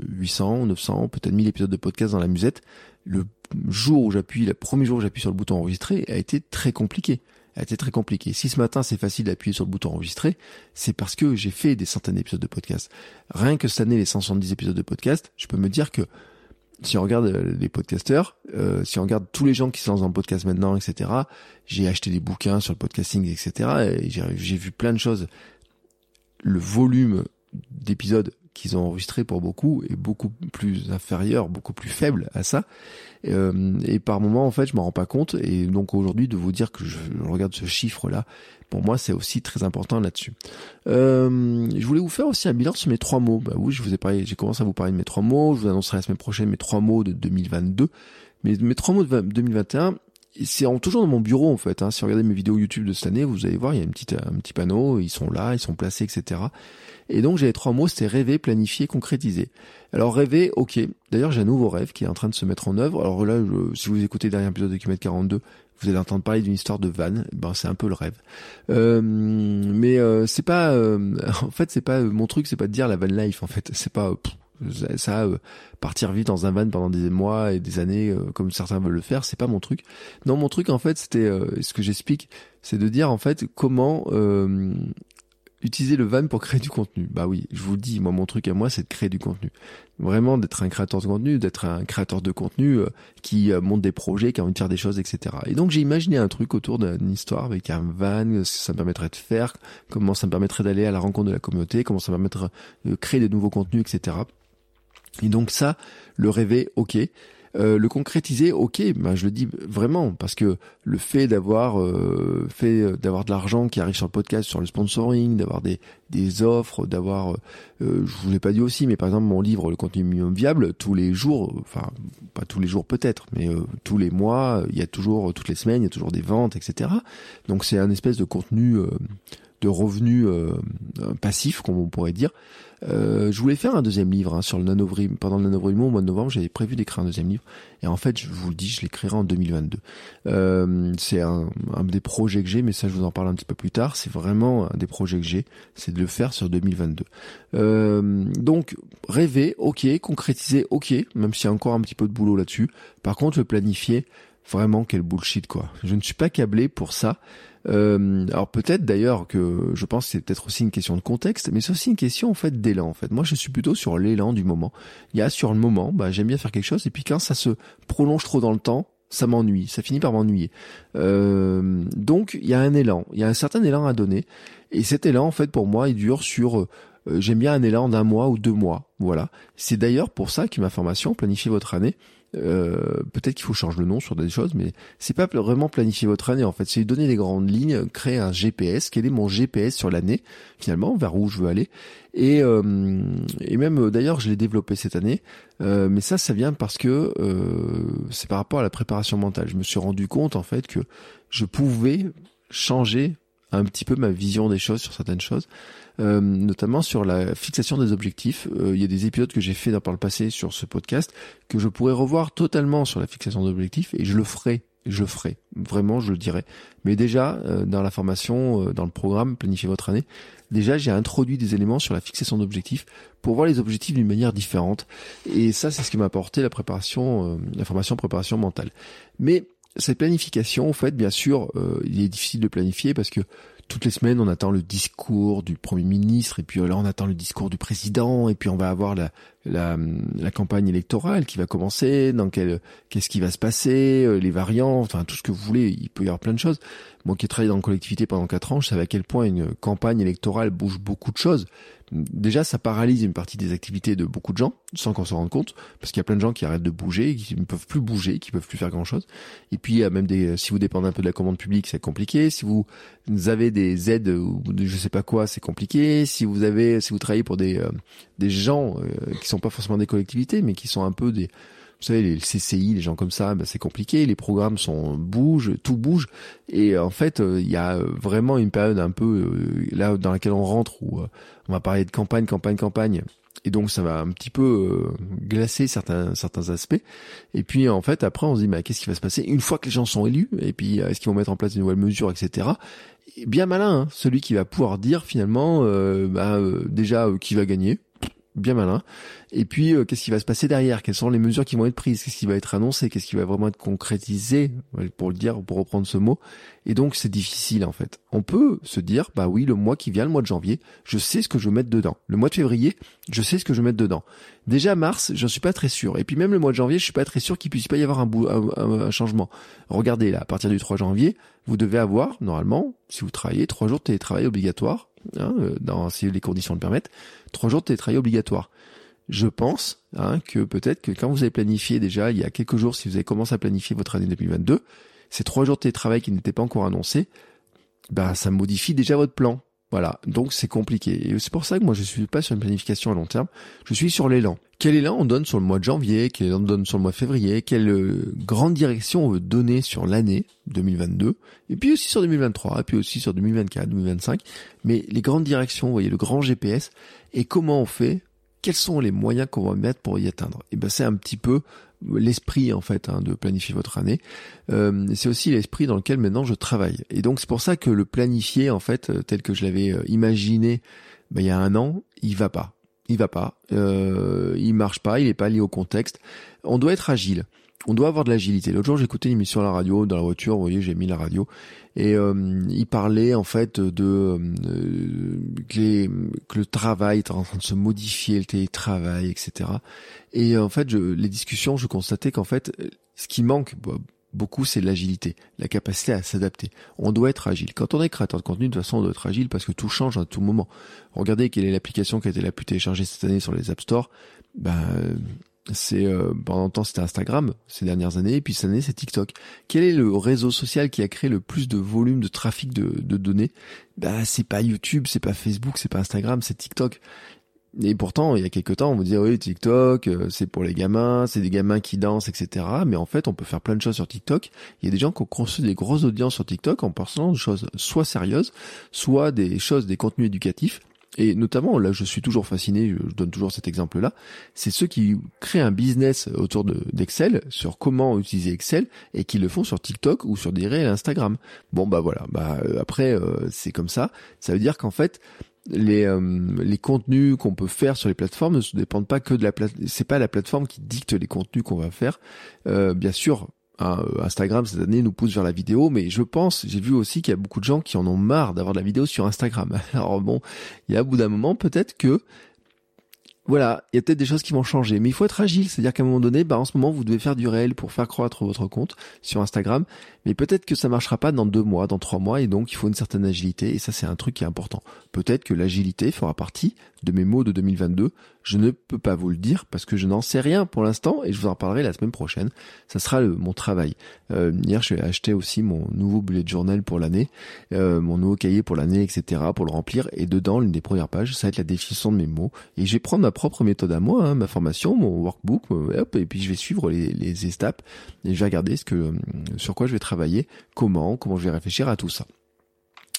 800, 900, peut-être 1000 épisodes de podcast dans la musette. Le jour où j'appuie, le premier jour où j'appuie sur le bouton enregistrer, a été très compliqué. A été très compliqué. Si ce matin c'est facile d'appuyer sur le bouton enregistrer, c'est parce que j'ai fait des centaines d'épisodes de podcast. Rien que cette année, les 170 épisodes de podcast, je peux me dire que si on regarde euh, les podcasteurs, euh, si on regarde tous les gens qui sont dans un podcast maintenant, etc., j'ai acheté des bouquins sur le podcasting, etc., et j'ai vu plein de choses. Le volume d'épisodes qu'ils ont enregistré pour beaucoup est beaucoup plus inférieur, beaucoup plus faible à ça. Euh, et par moment, en fait, je m'en rends pas compte. Et donc aujourd'hui, de vous dire que je regarde ce chiffre-là, pour moi, c'est aussi très important là-dessus. Euh, je voulais vous faire aussi un bilan sur mes trois mots. Bah oui, je vous ai parlé, j'ai commencé à vous parler de mes trois mots. Je vous annoncerai la semaine prochaine mes trois mots de 2022. Mais mes trois mots de 2021, c'est toujours dans mon bureau en fait. Hein. Si vous regardez mes vidéos YouTube de cette année, vous allez voir, il y a une petite, un petit panneau, ils sont là, ils sont placés, etc. Et donc j'avais trois mots, c'était rêver, planifier, concrétiser. Alors rêver, ok. D'ailleurs j'ai un nouveau rêve qui est en train de se mettre en œuvre. Alors là, si vous écoutez dernier épisode de Kilomètre 42, vous allez entendre parler d'une histoire de van. Ben c'est un peu le rêve. Euh, mais euh, c'est pas, euh, *laughs* en fait c'est pas mon truc, c'est pas de dire la van life. En fait, c'est pas ça partir vite dans un van pendant des mois et des années comme certains veulent le faire c'est pas mon truc non mon truc en fait c'était ce que j'explique c'est de dire en fait comment utiliser le van pour créer du contenu. Bah oui, je vous le dis, moi mon truc à moi c'est de créer du contenu. Vraiment d'être un créateur de contenu, d'être un créateur de contenu euh, qui euh, monte des projets, qui a envie des choses, etc. Et donc j'ai imaginé un truc autour d'une histoire avec un van, ce que ça me permettrait de faire, comment ça me permettrait d'aller à la rencontre de la communauté, comment ça me permettrait de créer des nouveaux contenus, etc. Et donc ça, le rêver, ok. Euh, le concrétiser, ok, ben je le dis vraiment parce que le fait d'avoir euh, fait euh, d'avoir de l'argent qui arrive sur le podcast, sur le sponsoring, d'avoir des des offres, d'avoir, euh, je vous l'ai pas dit aussi, mais par exemple mon livre Le contenu minimum viable, tous les jours, enfin pas tous les jours peut-être, mais tous les mois, il y a toujours toutes les semaines, il y a toujours des ventes, etc. Donc c'est un espèce de contenu de revenus passifs, comme on pourrait dire. Euh, je voulais faire un deuxième livre hein, sur le nanovrim. Pendant le nanovrim au mois de novembre, j'avais prévu d'écrire un deuxième livre. Et en fait, je vous le dis, je l'écrirai en 2022. Euh, c'est un, un, des projets que j'ai, mais ça, je vous en parle un petit peu plus tard. C'est vraiment un des projets que j'ai, c'est de le faire sur 2022. Euh, donc, rêver, ok. Concrétiser, ok. Même s'il y a encore un petit peu de boulot là-dessus. Par contre, le planifier, vraiment, quel bullshit, quoi. Je ne suis pas câblé pour ça. Euh, alors peut-être d'ailleurs que je pense que c'est peut-être aussi une question de contexte, mais c'est aussi une question en fait d'élan. En fait, moi je suis plutôt sur l'élan du moment. Il y a sur le moment, bah, j'aime bien faire quelque chose, et puis quand ça se prolonge trop dans le temps, ça m'ennuie, ça finit par m'ennuyer. Euh, donc il y a un élan, il y a un certain élan à donner, et cet élan en fait pour moi il dure sur euh, j'aime bien un élan d'un mois ou deux mois. Voilà. C'est d'ailleurs pour ça que ma formation, planifier votre année, euh, peut-être qu'il faut changer le nom sur des choses, mais c'est pas vraiment planifier votre année en fait, c'est donner des grandes lignes, créer un GPS, quel est mon GPS sur l'année finalement, vers où je veux aller, et euh, et même euh, d'ailleurs je l'ai développé cette année, mais ça ça vient parce que c'est par rapport à la préparation mentale. Je me suis rendu compte en fait que je pouvais changer un petit peu ma vision des choses sur certaines choses. Euh, notamment sur la fixation des objectifs. Euh, il y a des épisodes que j'ai fait par le passé sur ce podcast que je pourrais revoir totalement sur la fixation d'objectifs et je le ferai. Je le ferai, vraiment, je le dirai. Mais déjà, euh, dans la formation, dans le programme Planifier votre année, déjà j'ai introduit des éléments sur la fixation d'objectifs pour voir les objectifs d'une manière différente. Et ça, c'est ce qui m'a apporté la préparation, la formation préparation mentale. Mais cette planification, en fait, bien sûr, il est difficile de planifier parce que toutes les semaines, on attend le discours du Premier ministre, et puis là, on attend le discours du président, et puis on va avoir la, la campagne électorale qui va commencer, dans quel, qu'est-ce qui va se passer, euh, les variants, enfin tout ce que vous voulez, il peut y avoir plein de choses. Moi qui ai travaillé dans la collectivité pendant quatre ans, je savais à quel point une campagne électorale bouge beaucoup de choses déjà ça paralyse une partie des activités de beaucoup de gens sans qu'on s'en rende compte parce qu'il y a plein de gens qui arrêtent de bouger qui ne peuvent plus bouger qui peuvent plus faire grand chose et puis il y a même des si vous dépendez un peu de la commande publique c'est compliqué. Si vous avez des aides ou je sais pas quoi c'est compliqué. Si vous avez si vous travaillez pour des euh, des gens euh, qui sont pas forcément des collectivités mais qui sont un peu des vous savez, les CCI, les gens comme ça, ben c'est compliqué. Les programmes sont bougent, tout bouge. Et en fait, euh, il y a vraiment une période un peu euh, là dans laquelle on rentre où euh, on va parler de campagne, campagne, campagne. Et donc ça va un petit peu glacer certains certains aspects. Et puis en fait après on se dit mais qu'est-ce qui va se passer? Une fois que les gens sont élus Et puis est-ce qu'ils vont mettre en place de nouvelles mesures, etc. Et bien malin, hein, celui qui va pouvoir dire finalement bah, déjà qui va gagner bien malin. Et puis, euh, qu'est-ce qui va se passer derrière? Quelles sont les mesures qui vont être prises? Qu'est-ce qui va être annoncé? Qu'est-ce qui va vraiment être concrétisé? Pour le dire, pour reprendre ce mot. Et donc, c'est difficile en fait. On peut se dire, bah oui, le mois qui vient, le mois de janvier, je sais ce que je veux mettre dedans. Le mois de février, je sais ce que je veux mettre dedans. Déjà mars, j'en suis pas très sûr. Et puis même le mois de janvier, je suis pas très sûr qu'il puisse pas y avoir un, un, un, changement. Regardez là, à partir du 3 janvier, vous devez avoir normalement, si vous travaillez, trois jours de télétravail obligatoire, hein, euh, dans si les conditions le permettent trois jours de télétravail obligatoire. Je pense hein, que peut-être que quand vous avez planifié déjà il y a quelques jours, si vous avez commencé à planifier votre année 2022, ces trois jours de télétravail qui n'étaient pas encore annoncés, bah ça modifie déjà votre plan. Voilà, donc c'est compliqué. Et c'est pour ça que moi je suis pas sur une planification à long terme, je suis sur l'élan. Quel élan on donne sur le mois de janvier, quel élan on donne sur le mois de février, quelle euh, grande direction on veut donner sur l'année 2022, et puis aussi sur 2023, et puis aussi sur 2024, 2025. Mais les grandes directions, vous voyez, le grand GPS, et comment on fait, quels sont les moyens qu'on va mettre pour y atteindre? Et ben c'est un petit peu l'esprit en fait hein, de planifier votre année. Euh, c'est aussi l'esprit dans lequel maintenant je travaille. Et donc c'est pour ça que le planifier en fait euh, tel que je l'avais euh, imaginé ben, il y a un an, il va pas. Il va pas. Euh, il marche pas. Il est pas lié au contexte. On doit être agile on doit avoir de l'agilité. L'autre jour, j'écoutais une émission à la radio, dans la voiture, vous voyez, j'ai mis la radio, et euh, il parlait en fait de euh, que, le travail est en train de se modifier, le télétravail, etc. Et en fait, je, les discussions, je constatais qu'en fait, ce qui manque beaucoup, c'est l'agilité, la capacité à s'adapter. On doit être agile. Quand on est créateur de contenu, de toute façon, on doit être agile parce que tout change à tout moment. Regardez quelle est l'application qui a été la plus téléchargée cette année sur les App Store. Ben, c'est euh, pendant longtemps c'était Instagram ces dernières années et puis cette année c'est TikTok. Quel est le réseau social qui a créé le plus de volume de trafic de, données? Bah c'est pas YouTube, c'est pas Facebook, c'est pas Instagram, c'est TikTok. Et pourtant, il y a quelques temps, on vous disait oui, TikTok, euh, c'est pour les gamins, c'est des gamins qui dansent, etc. Mais en fait, on peut faire plein de choses sur TikTok. Il y a des gens qui ont construit des grosses audiences sur TikTok en parlant de choses soit sérieuses, soit des choses, des contenus éducatifs. Et notamment, là, je suis toujours fasciné, je donne toujours cet exemple-là, c'est ceux qui créent un business autour d'Excel, sur comment utiliser Excel, et qui le font sur TikTok ou sur des réels Instagram. Bon, bah voilà, bah euh, après, euh, c'est comme ça. Ça veut dire qu'en fait, les, euh, les contenus qu'on peut faire sur les plateformes ne dépendent pas que de la plateforme. C'est pas la plateforme qui dicte les contenus qu'on va faire. Euh, bien sûr, hein, Instagram cette année nous pousse vers la vidéo, mais je pense, j'ai vu aussi qu'il y a beaucoup de gens qui en ont marre d'avoir de la vidéo sur Instagram. *laughs* Alors bon, il y a au bout d'un moment peut-être que voilà, il y a peut-être des choses qui vont changer, mais il faut être agile, c'est-à-dire qu'à un moment donné, bah en ce moment vous devez faire du réel pour faire croître votre compte sur Instagram, mais peut-être que ça marchera pas dans deux mois, dans trois mois, et donc il faut une certaine agilité, et ça c'est un truc qui est important. Peut-être que l'agilité fera partie de mes mots de 2022. Je ne peux pas vous le dire parce que je n'en sais rien pour l'instant, et je vous en parlerai la semaine prochaine. Ça sera le, mon travail. Euh, hier, je vais acheter aussi mon nouveau bullet journal pour l'année, euh, mon nouveau cahier pour l'année, etc., pour le remplir. Et dedans, l'une des premières pages, ça va être la définition de mes mots. Et je vais prendre ma propre méthode à moi, hein, ma formation, mon workbook, euh, hop, et puis je vais suivre les, les étapes et je vais regarder ce que, sur quoi je vais travailler, comment, comment je vais réfléchir à tout ça.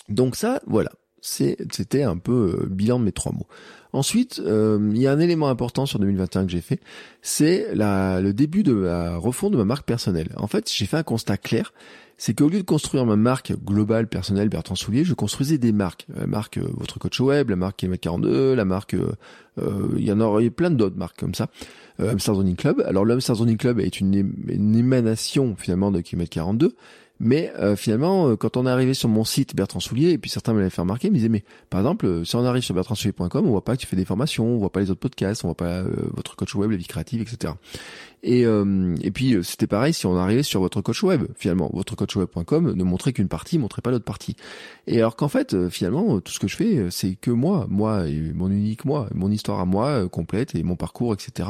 Donc ça, voilà, c'était un peu euh, bilan de mes trois mots. Ensuite, euh, il y a un élément important sur 2021 que j'ai fait, c'est le début de la refonte de ma marque personnelle. En fait, j'ai fait un constat clair, c'est qu'au lieu de construire ma marque globale personnelle Bertrand Soulier, je construisais des marques. La marque euh, Votre Coach Web, la marque km 42, la marque... il y en aurait plein d'autres marques comme ça. Euh, Zoning Club. Alors le Hamster Zoning Club est une, émanation finalement de km 42, mais euh, finalement, euh, quand on est arrivé sur mon site Bertrand Soulier, et puis certains me l'avaient fait remarquer, ils me disaient, mais par exemple, euh, si on arrive sur bertrandsoulier.com, on voit pas que tu fais des formations, on voit pas les autres podcasts, on voit pas votre coach web, la vie créative, etc. Et, et puis c'était pareil si on arrivait sur votre coach web. Finalement, votre coachweb.com ne montrait qu'une partie, montrait pas l'autre partie. Et alors qu'en fait, finalement, tout ce que je fais, c'est que moi, moi et mon unique moi, mon histoire à moi complète et mon parcours, etc.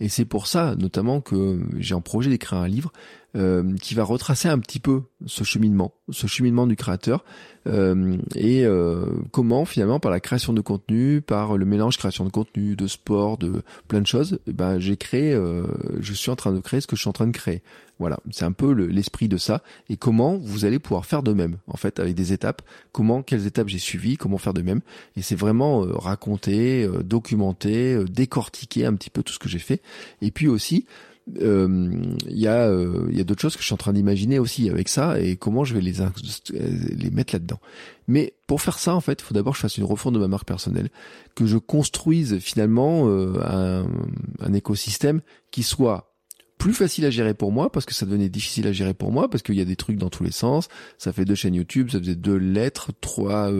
Et c'est pour ça, notamment, que j'ai en projet d'écrire un livre euh, qui va retracer un petit peu ce cheminement, ce cheminement du créateur euh, et euh, comment finalement par la création de contenu, par le mélange création de contenu, de sport, de plein de choses, eh ben j'ai créé, je suis en train de créer ce que je suis en train de créer. Voilà, c'est un peu l'esprit de ça et comment vous allez pouvoir faire de même en fait avec des étapes. Comment, quelles étapes j'ai suivies, comment faire de même. Et c'est vraiment raconter, documenter, décortiquer un petit peu tout ce que j'ai fait. Et puis aussi euh, il y a, euh, y a d'autres choses que je suis en train d'imaginer aussi avec ça et comment je vais les, les mettre là-dedans. Mais pour faire ça, en fait, il faut d'abord que je fasse une refonte de ma marque personnelle, que je construise finalement euh, un, un écosystème qui soit plus facile à gérer pour moi parce que ça devenait difficile à gérer pour moi parce qu'il y a des trucs dans tous les sens. Ça fait deux chaînes YouTube, ça faisait deux lettres, trois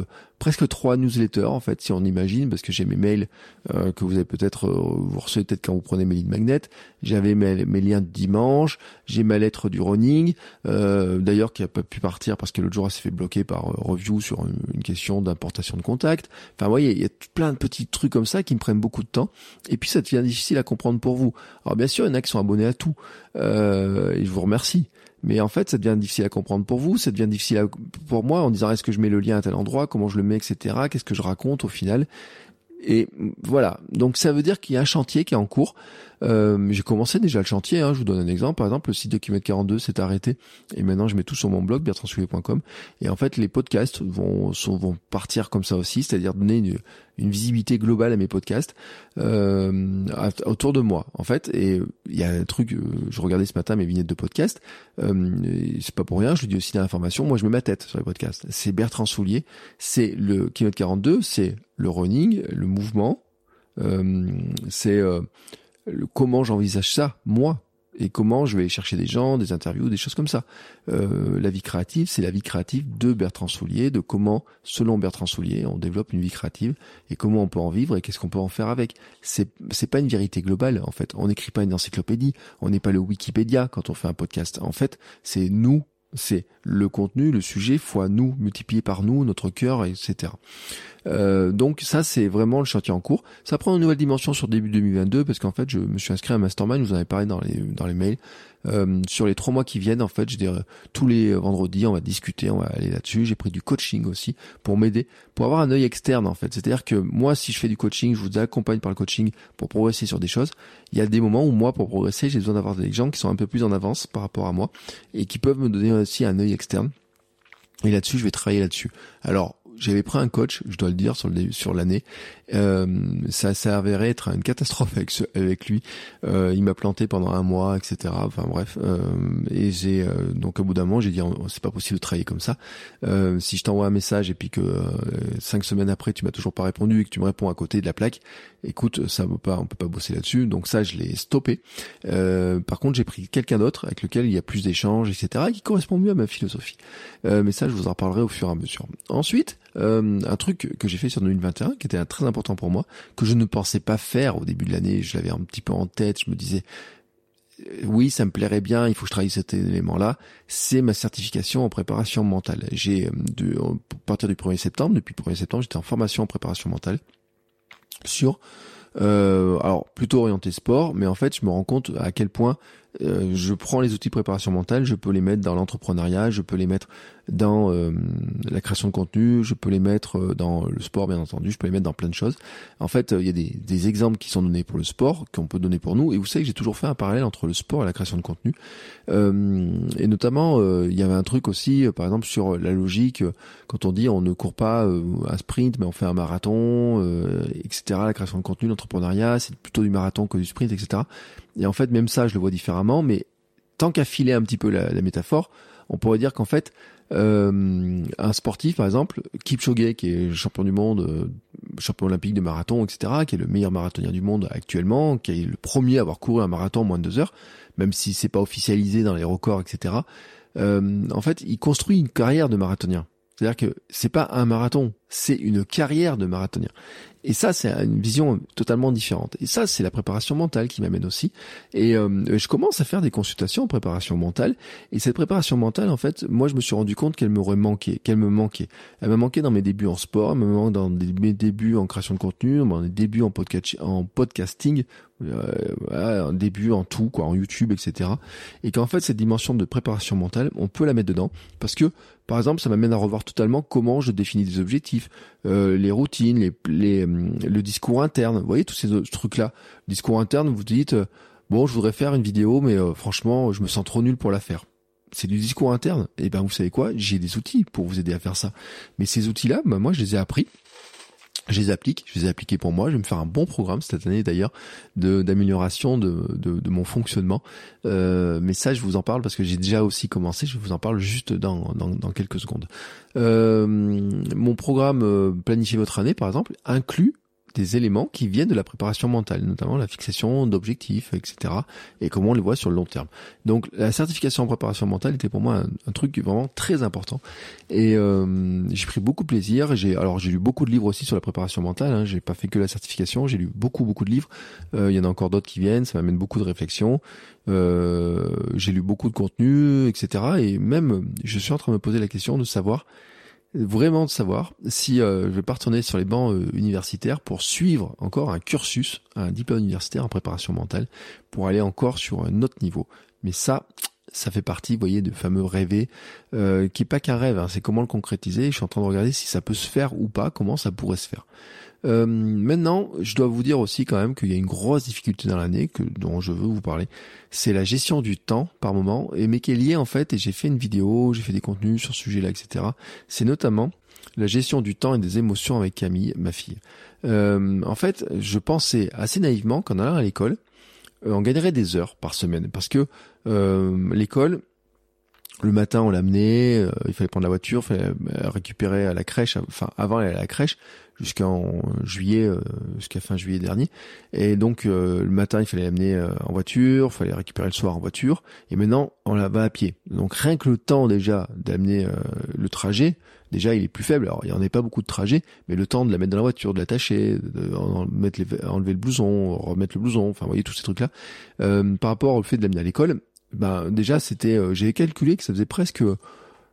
presque trois newsletters en fait si on imagine parce que j'ai mes mails euh, que vous avez peut-être euh, vous recevez peut-être quand vous prenez mes lignes magnet j'avais mes, liens de dimanche j'ai ma lettre du running euh, d'ailleurs qui a pas pu partir parce que l'autre jour elle s'est fait bloquer par review sur une, question d'importation de contact. Enfin vous voyez il y a plein de petits trucs comme ça qui me prennent beaucoup de temps. Et puis ça devient difficile à comprendre pour vous. Alors bien sûr il y en a qui sont abonnés à tout. Et je vous remercie mais en fait, ça devient difficile à comprendre pour vous, ça devient difficile pour moi en disant est-ce que je mets le lien à tel endroit, comment je le mets, etc. Qu'est-ce que je raconte au final Et voilà. Donc ça veut dire qu'il y a un chantier qui est en cours. Euh, j'ai commencé déjà le chantier, hein, je vous donne un exemple. Par exemple, le site de km 42 s'est arrêté et maintenant je mets tout sur mon blog bertrandsoulier.com et en fait les podcasts vont vont partir comme ça aussi, c'est-à-dire donner une, une, visibilité globale à mes podcasts euh, autour de moi en fait. Et il y a un truc, euh, je regardais ce matin mes vignettes de podcast, euh, c'est pas pour rien, je lui dis aussi l'information, moi je mets ma tête sur les podcasts. C'est Bertrand Soulier, c'est le km 42, c'est le running, le mouvement, euh, c'est comment j'envisage ça, moi, et comment je vais chercher des gens, des interviews, des choses comme ça. Euh, la vie créative, c'est la vie créative de Bertrand Soulier, de comment, selon Bertrand Soulier, on développe une vie créative et comment on peut en vivre et qu'est-ce qu'on peut en faire avec. C'est c'est pas une vérité globale en fait. On n'écrit pas une encyclopédie, on n'est pas le Wikipédia quand on fait un podcast. En fait, c'est nous c'est le contenu, le sujet fois nous, multiplié par nous, notre cœur, etc. Euh, donc ça, c'est vraiment le chantier en cours. Ça prend une nouvelle dimension sur début 2022 parce qu'en fait, je me suis inscrit à un mastermind, vous en avais parlé dans les, dans les mails, Euh, sur les trois mois qui viennent, en fait, je dirais tous les vendredis, on va discuter, on va aller là-dessus. J'ai pris du coaching aussi pour m'aider, pour avoir un œil externe en fait. C'est-à-dire que moi, si je fais du coaching, je vous accompagne par le coaching pour progresser sur des choses. Il y a des moments où moi, pour progresser, j'ai besoin d'avoir des gens qui sont un peu plus en avance par rapport à moi et qui peuvent me donner aussi un œil externe. Et là-dessus, je vais travailler là-dessus. Alors, j'avais pris un coach, je dois le dire, sur l'année. Euh, ça s'avérait être une catastrophe avec, avec lui. Euh, il m'a planté pendant un mois, etc. Enfin bref. Euh, et j'ai euh, donc au bout d'un moment, j'ai dit c'est pas possible de travailler comme ça. Euh, si je t'envoie un message et puis que cinq semaines après tu m'as toujours pas répondu et que tu me réponds à côté de la plaque, écoute, ça veut pas, on peut pas bosser là-dessus. Donc ça, je l'ai stoppé. par contre, j'ai pris quelqu'un d'autre avec lequel il y a plus d'échanges, etc. qui correspond mieux à ma philosophie. mais ça, je vous en reparlerai au fur et à mesure. Ensuite, un truc que j'ai fait sur 2021 qui était très important pour moi, que je ne pensais pas faire au début de l'année. Je l'avais un petit peu en tête. Je me disais, euh, oui, ça me plairait bien, il faut que je travaille cet élément-là, c'est ma certification en préparation mentale. J'ai, euh, de, à partir du 1er septembre, depuis le 1er septembre, j'étais en formation en préparation mentale sur, euh, alors plutôt orienté sport, mais en fait, je me rends compte à quel point euh, je prends les outils de préparation mentale, je peux les mettre dans l'entrepreneuriat, je peux les mettre dans euh, la création de contenu, je peux les mettre euh, dans le sport bien entendu, je peux les mettre dans plein de choses. En fait, il y a des, des, exemples qui sont donnés pour le sport, qu'on peut donner pour nous, et vous savez que j'ai toujours fait un parallèle entre le sport et la création de contenu. et notamment, il y avait un truc aussi, par exemple, sur la logique, quand on dit on ne court pas un sprint, mais on fait un marathon, etc. La création de contenu, l'entrepreneuriat, c'est plutôt du marathon que du sprint, etc. Et en fait, même ça, je le vois différemment, mais tant qu'à filer un petit peu la, métaphore, on pourrait dire qu'en fait, euh, un sportif, par exemple, Kipchoge, qui est champion du monde, euh, champion olympique de marathon, etc., qui est le meilleur marathonien du monde actuellement, qui est le premier à avoir couru un marathon en moins de deux heures, même si c'est pas officialisé dans les records, etc. Euh, en fait, il construit une carrière de marathonien. C'est-à-dire que c'est pas un marathon, c'est une carrière de marathonien. Et ça, c'est une vision totalement différente. Et ça, c'est la préparation mentale qui m'amène aussi. Et euh, je commence à faire des consultations en préparation mentale. Et cette préparation mentale, en fait, moi, je me suis rendu compte qu'elle m'aurait manqué, qu'elle me manquait. Elle m'a manqué dans mes débuts en sport, elle me manque dans mes débuts en création de contenu, dans mes débuts en, podcast, en podcasting, un début en tout, quoi, en YouTube, etc. Et qu'en fait, cette dimension de préparation mentale, on peut la mettre dedans. Parce que, par exemple, ça m'amène à revoir totalement comment je définis des objectifs, euh, les routines, les, les le discours interne. Vous voyez tous ces trucs-là. Discours interne, vous dites, euh, bon, je voudrais faire une vidéo, mais euh, franchement, je me sens trop nul pour la faire. C'est du discours interne. Et eh ben, vous savez quoi? J'ai des outils pour vous aider à faire ça. Mais ces outils-là, bah, moi, je les ai appris je les applique, je les ai appliqués pour moi. Je vais me faire un bon programme cette année d'ailleurs de d'amélioration de, de, de, mon fonctionnement. Euh, mais ça, je vous en parle parce que j'ai déjà aussi commencé. Je vous en parle juste dans, dans, dans quelques secondes. Euh, mon programme euh, Planifier votre année, par exemple, inclut des éléments qui viennent de la préparation mentale, notamment la fixation d'objectifs, etc. et comment on les voit sur le long terme. Donc la certification en préparation mentale était pour moi un, truc vraiment très important et euh, j'ai pris beaucoup de plaisir. J'ai alors j'ai lu beaucoup de livres aussi sur la préparation mentale. Hein. J'ai pas fait que la certification, j'ai lu beaucoup beaucoup de livres. Euh, il y en a encore d'autres qui viennent, ça m'amène beaucoup de réflexions. Euh, j'ai lu beaucoup de contenu, etc. Et même je suis en train de me poser la question de savoir vraiment de savoir si euh, je vais pas retourner sur les bancs euh, universitaires pour suivre encore un cursus, un diplôme universitaire en préparation mentale, pour aller encore sur un autre niveau. Mais ça, ça fait partie, vous voyez, de fameux rêver, euh, qui est pas qu'un rêve, hein, c'est comment le concrétiser. Je suis en train de regarder si ça peut se faire ou pas, comment ça pourrait se faire. Euh, maintenant, je dois vous dire aussi quand même qu'il y a une grosse difficulté dans l'année que dont je veux vous parler. C'est la gestion du temps par moment, et mais qui est liée en fait. Et j'ai fait une vidéo, j'ai fait des contenus sur ce sujet-là, etc. C'est notamment la gestion du temps et des émotions avec Camille, ma fille. Euh, en fait, je pensais assez naïvement qu'en allant à l'école, euh, on gagnerait des heures par semaine, parce que l'école, le matin, on l'amenait, il fallait prendre la voiture, il fallait récupérer à la crèche, enfin avant aller à la crèche, jusqu'en juillet, euh, jusqu'à fin juillet dernier. Et donc euh, le matin, il fallait l'amener euh, en voiture, il fallait récupérer le soir en voiture. Et maintenant, on la va à pied. Donc rien que le temps déjà d'amener le trajet, déjà il est plus faible. Alors il n'y en a pas beaucoup de trajets, mais le temps de la mettre dans la voiture, de l'attacher, de, enlever le blouson, remettre le blouson, enfin vous voyez tous ces trucs là. par rapport au fait de l'amener à l'école, ben déjà c'était, j'ai calculé que ça faisait presque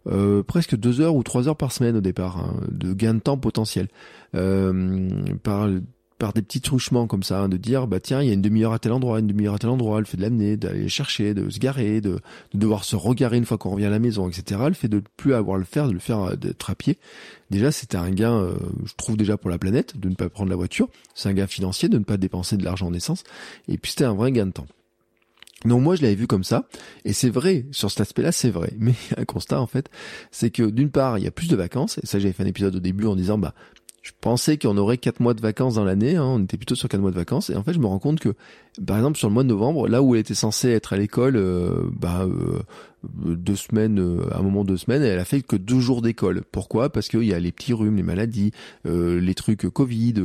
euh, presque deux heures ou trois heures par semaine au départ hein, de gain de temps potentiel. Euh, par par des petits truchements comme ça, hein, de dire bah tiens il y a une demi-heure à tel endroit, une demi-heure à tel endroit, le fait de l'amener, d'aller chercher, de se garer, de, de devoir se regarer une fois qu'on revient à la maison, etc. Le fait de plus avoir le faire, de le faire euh, d'être à pied, déjà c'était un gain, je trouve déjà pour la planète, de ne pas prendre la voiture, c'est un gain financier, de ne pas dépenser de l'argent en essence, et puis c'était un vrai gain de temps. Donc moi je l'avais vu comme ça, et c'est vrai, sur cet aspect-là c'est vrai, mais *laughs* un constat en fait, c'est que d'une part il y a plus de vacances, et ça j'avais fait un épisode au début en disant bah je pensais qu'on aurait quatre mois de vacances dans l'année, hein, on était plutôt sur quatre mois de vacances, et en fait je me rends compte que, par exemple sur le mois de novembre, là où elle était censée être à l'école, euh, bah euh, deux semaines, euh, un moment deux semaines, elle a fait que deux jours d'école. Pourquoi? Parce qu'il y a les petits rhumes, les maladies, les trucs Covid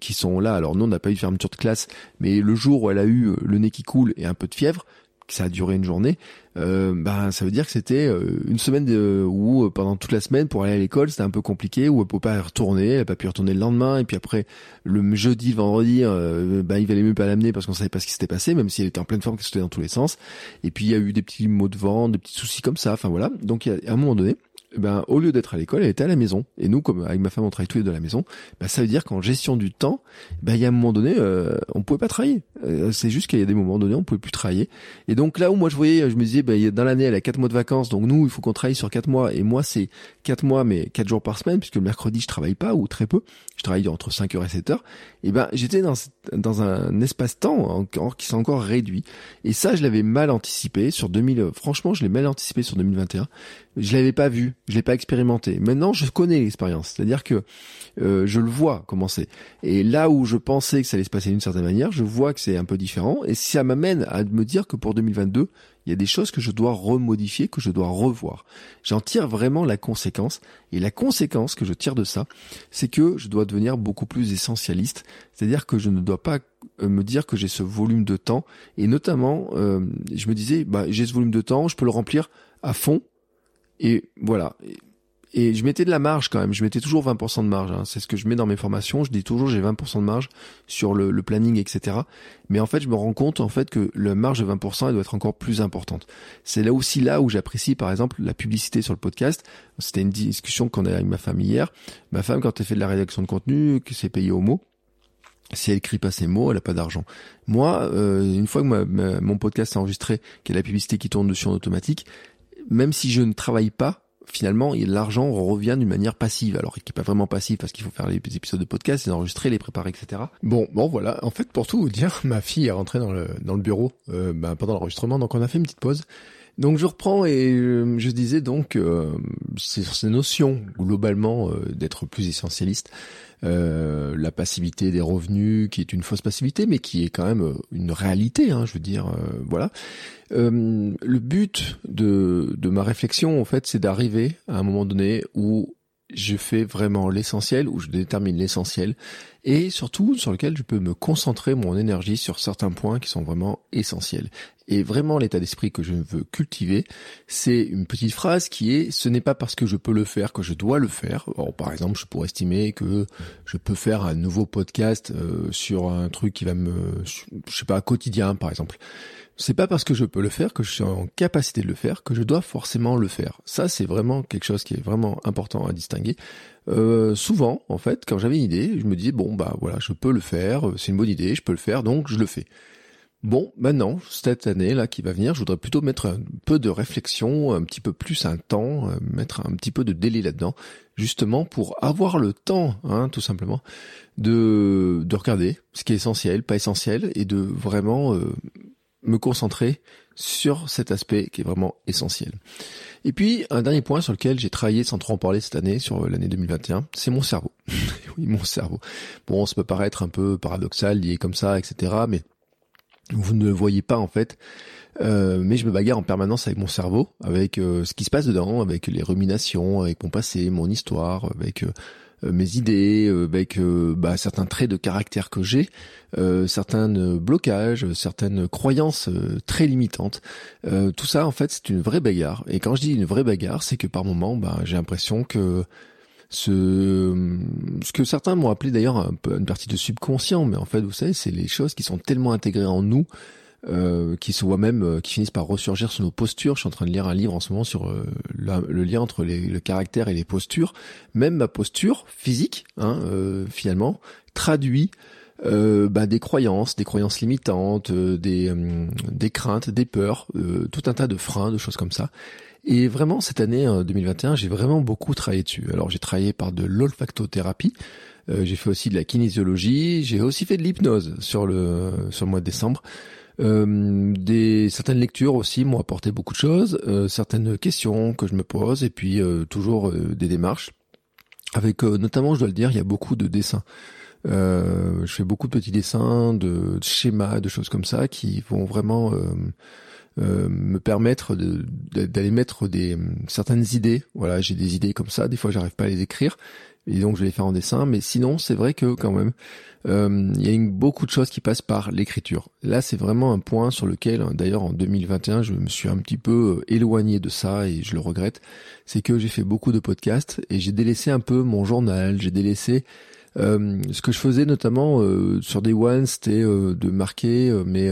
qui sont là. Alors nous on n'a pas eu de fermeture de classe, mais le jour où elle a eu le nez qui coule et un peu de fièvre, ça a duré une journée, euh, ben ça veut dire que c'était euh, une semaine de, où euh, pendant toute la semaine pour aller à l'école c'était un peu compliqué, où elle pouvait pas y retourner, elle a pas pu y retourner le lendemain, et puis après le jeudi, le vendredi, euh, ben il valait mieux pas l'amener parce qu'on savait pas ce qui s'était passé, même si elle était en pleine forme, qu'elle sautait dans tous les sens. Et puis il y a eu des petits maux de vent, des petits soucis comme ça, enfin voilà. Donc à un moment donné, ben, au lieu d'être à l'école, elle était à la maison. Et nous, comme avec ma femme, on travaille tous les deux à la maison, ben, ça veut dire qu'en gestion du temps, ben, il y a un moment donné, euh, on pouvait pas travailler. Euh, c'est juste qu'il y a des moments donnés, on pouvait plus travailler. Et donc là où moi je voyais, je me disais, ben, dans l'année, elle a quatre mois de vacances, donc nous, il faut qu'on travaille sur quatre mois. Et moi, c'est quatre mois, mais quatre jours par semaine, puisque le mercredi, je travaille pas ou très peu. Je travaille entre 5 heures et 7 heures. Et ben, j'étais dans, dans un espace-temps encore, qui s'est encore réduit. Et ça, je l'avais mal anticipé sur 2000, franchement, je l'ai mal anticipé sur 2021 je l'avais pas vu, je l'ai pas expérimenté. Maintenant, je connais l'expérience, c'est-à-dire que euh, je le vois commencer. Et là où je pensais que ça allait se passer d'une certaine manière, je vois que c'est un peu différent. Et ça m'amène à me dire que pour 2022, il y a des choses que je dois remodifier, que je dois revoir. J'en tire vraiment la conséquence. Et la conséquence que je tire de ça, c'est que je dois devenir beaucoup plus essentialiste. C'est-à-dire que je ne dois pas euh, me dire que j'ai ce volume de temps. Et notamment, euh, je me disais, bah, j'ai ce volume de temps, je peux le remplir à fond et voilà. Et je mettais de la marge quand même. Je mettais toujours 20% de marge. Hein. C'est ce que je mets dans mes formations. Je dis toujours j'ai 20% de marge sur le, le, planning, etc. Mais en fait, je me rends compte en fait que la marge de 20% elle doit être encore plus importante. C'est là aussi là où j'apprécie par exemple la publicité sur le podcast. C'était une discussion qu'on a avec ma femme hier. Ma femme, quand elle fait de la rédaction de contenu, que c'est payé au mot, si elle écrit pas ses mots, elle a pas d'argent. Moi, euh, une fois que mon podcast est enregistré, qu'il y a la publicité qui tourne dessus en automatique, même si je ne travaille pas, finalement, l'argent revient d'une manière passive. Alors, qui n'est pas vraiment passive parce qu'il faut faire les épisodes de podcast, les enregistrer, les préparer, etc. Bon, bon, voilà. En fait, pour tout vous dire, *laughs* ma fille est rentrée dans le, dans le bureau euh, ben, pendant l'enregistrement, donc on a fait une petite pause. Donc je reprends et euh, je disais donc euh, sur ces notions globalement euh, d'être plus essentialiste, la passivité des revenus qui est une fausse passivité mais qui est quand même une réalité, hein, je veux dire voilà. le but de, de ma réflexion en fait c'est d'arriver à un moment donné où je fais vraiment l'essentiel, où je détermine l'essentiel, et surtout sur lequel je peux me concentrer mon énergie sur certains points qui sont vraiment essentiels. Et vraiment l'état d'esprit que je veux cultiver, c'est une petite phrase qui est ce n'est pas parce que je peux le faire que je dois le faire. par exemple, je pourrais estimer que je peux faire un nouveau podcast euh, sur un truc qui va me je sais pas quotidien par exemple. C'est pas parce que je peux le faire que je suis en capacité de le faire que je dois forcément le faire. Ça, c'est vraiment quelque chose qui est vraiment important à distinguer. Euh, souvent, en fait, quand j'avais une idée, je me disais bon bah voilà, je peux le faire, c'est une bonne idée, je peux le faire, donc je le fais. Bon, maintenant, cette année là qui va venir, je voudrais plutôt mettre un peu de réflexion, un petit peu plus un temps, euh, mettre un petit peu de délai là-dedans, justement pour avoir le temps, hein, tout simplement, de de regarder ce qui est essentiel, pas essentiel, et de vraiment euh, me concentrer sur cet aspect qui est vraiment essentiel. Et puis, un dernier point sur lequel j'ai travaillé sans trop en parler cette année, sur l'année 2021, c'est mon cerveau. *laughs* oui, mon cerveau. Bon, ça peut paraître un peu paradoxal, lié comme ça, etc., mais vous ne le voyez pas en fait. Euh, mais je me bagarre en permanence avec mon cerveau, avec euh, ce qui se passe dedans, avec les ruminations, avec mon passé, mon histoire, avec euh, mes idées, euh, avec euh, bah, certains traits de caractère que j'ai, certains blocages, certaines croyances très limitantes. tout ça, en fait, c'est une vraie bagarre. Et quand je dis une vraie bagarre, c'est que par moment, bah, j'ai l'impression que ce, ce que certains m'ont appelé d'ailleurs un peu une partie de subconscient, mais en fait, vous savez, c'est les choses qui sont tellement intégrées en nous euh, qui se voient même, euh, qui finissent par ressurgir sur nos postures. Je suis en train de lire un livre en ce moment sur euh, le lien entre les, le caractère et les postures. Même ma posture physique, hein, finalement, traduit bah, des croyances, des croyances limitantes, des, des craintes, des peurs, tout un tas de freins, de choses comme ça. Et vraiment, cette année 2021, j'ai vraiment beaucoup travaillé dessus. Alors, j'ai travaillé par de l'olfactothérapie. j'ai fait aussi de la kinésiologie. J'ai aussi fait de l'hypnose sur le sur le mois de décembre. Euh, des certaines lectures aussi m'ont apporté beaucoup de choses, euh, certaines questions que je me pose et puis euh, toujours des démarches. Avec notamment, je dois le dire, il y a beaucoup de dessins. je fais beaucoup de petits dessins, de, schémas, de choses comme ça qui vont vraiment me permettre d'aller mettre des certaines idées. Voilà, j'ai des idées comme ça. Des fois, j'arrive pas à les écrire, et donc je les faire en dessin. Mais sinon, c'est vrai que quand même, euh, il y a beaucoup de choses qui passent par l'écriture. Là, c'est vraiment un point sur lequel, d'ailleurs, en 2021, je me suis un petit peu euh, éloigné de ça et je le regrette. C'est que j'ai fait beaucoup de podcasts et j'ai délaissé un peu mon journal, j'ai délaissé euh, ce que je faisais notamment euh, sur des One, c'était euh, de marquer mais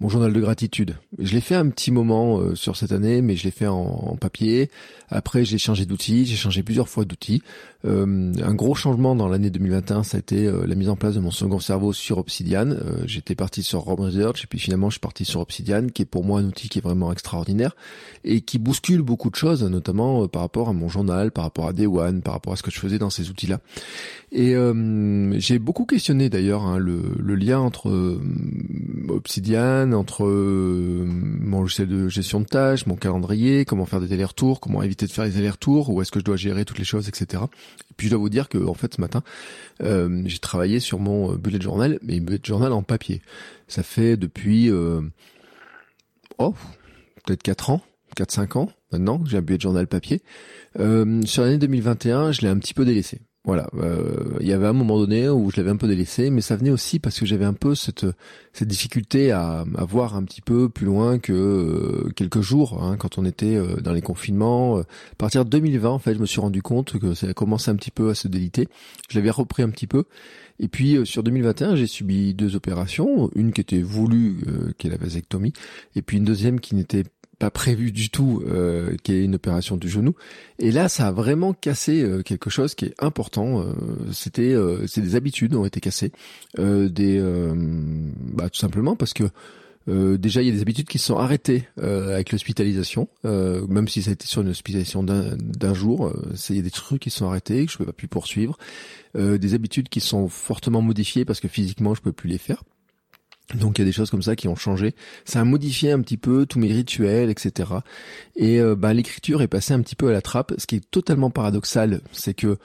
mon journal de gratitude. Je l'ai fait un petit moment sur cette année, mais je l'ai fait en, en, papier. Après, j'ai changé d'outil, j'ai changé plusieurs fois d'outil. Un gros changement dans l'année 2021, ça a été la mise en place de mon second cerveau sur Obsidian. J'étais parti sur Rome Research et puis finalement, je suis parti sur Obsidian, qui est pour moi un outil qui est vraiment extraordinaire et qui bouscule beaucoup de choses, notamment par rapport à mon journal, par rapport à Day One, par rapport à ce que je faisais dans ces outils-là. Et euh, j'ai beaucoup questionné d'ailleurs hein, le, le, lien entre euh, Obsidian, entre euh, mon logiciel de gestion de tâches, mon calendrier, comment faire des allers-retours, comment éviter de faire des allers-retours, où est-ce que je dois gérer toutes les choses, etc. Et puis je dois vous dire que en fait ce matin, j'ai travaillé sur mon bullet journal, mais bullet journal en papier. Ça fait depuis oh peut-être 4 ans, 4-5 ans maintenant que j'ai un bullet journal papier. sur l'année 2021, je l'ai un petit peu délaissé voilà, euh, il y avait un moment donné où je l'avais un peu délaissé, mais ça venait aussi parce que j'avais un peu cette cette difficulté à, voir un petit peu plus loin que euh, quelques jours, hein, quand on était euh, dans les confinements. À partir de 2020, en fait, je me suis rendu compte que ça a commencé un petit peu à se déliter. Je l'avais repris un petit peu, et puis sur 2021, j'ai subi deux opérations, une qui était voulue, qui est la vasectomie, et puis une deuxième qui n'était pas prévu du tout euh, qu'il y ait une opération du genou. Et là, ça a vraiment cassé euh, quelque chose qui est important. Euh, c'était, euh, c'est des habitudes ont été cassées, des, bah, tout simplement parce que déjà il y a des habitudes qui se sont arrêtées avec l'hospitalisation, même si ça a été sur une hospitalisation d'un jour. il y a des trucs qui sont arrêtés que je peux pas plus poursuivre, des habitudes qui sont fortement modifiées parce que physiquement je peux plus les faire. Donc il y a des choses comme ça qui ont changé. Ça a modifié un petit peu tous mes rituels, etc. Et euh, bah, l'écriture est passée un petit peu à la trappe. Ce qui est totalement paradoxal, c'est que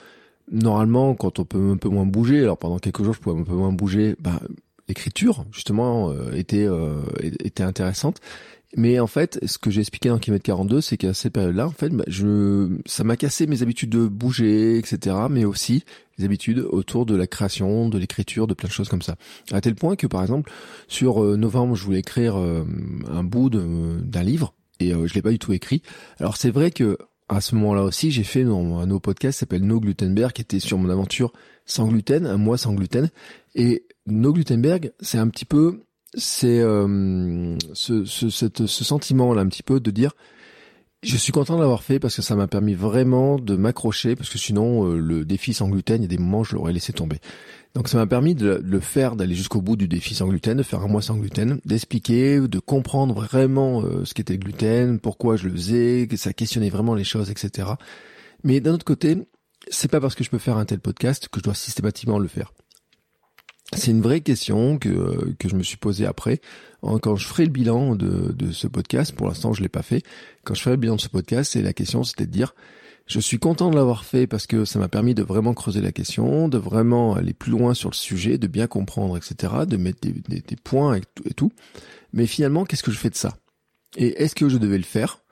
normalement, quand on peut un peu moins bouger, alors pendant quelques jours je pouvais un peu moins bouger, bah, l'écriture justement euh, était euh, était intéressante. Mais en fait, ce que j'ai expliqué dans Kilomètre 42, c'est qu'à cette période-là, en fait, bah, je, ça m'a cassé mes habitudes de bouger, etc., mais aussi habitudes autour de la création, de l'écriture, de plein de choses comme ça. À tel point que, par exemple, sur euh, novembre, je voulais écrire euh, un bout d'un livre, et euh, je l'ai pas du tout écrit. Alors c'est vrai que à ce moment-là aussi, j'ai fait un nouveau podcast s'appelle No Glutenberg, qui était sur mon aventure sans gluten, un mois sans gluten. Et No Glutenberg, c'est un petit peu c'est euh, ce, ce, ce sentiment là un petit peu de dire je suis content de l'avoir fait parce que ça m'a permis vraiment de m'accrocher parce que sinon euh, le défi sans gluten il y a des moments je l'aurais laissé tomber. Donc ça m'a permis de, le faire d'aller jusqu'au bout du défi sans gluten de faire un mois sans gluten d'expliquer de comprendre vraiment euh, ce qu'était le gluten pourquoi je le faisais que ça questionnait vraiment les choses etc mais d'un autre côté c'est pas parce que je peux faire un tel podcast que je dois systématiquement le faire. C'est une vraie question que, que je me suis posée après. Quand je ferai le bilan de, ce podcast, pour l'instant je l'ai pas fait, quand je ferai le bilan de ce podcast, c'est la question c'était de dire je suis content de l'avoir fait parce que ça m'a permis de vraiment creuser la question, de vraiment aller plus loin sur le sujet, de bien comprendre, etc., de mettre des, points et tout. Mais finalement, qu'est-ce que je fais de ça? Et est-ce que je devais le faire?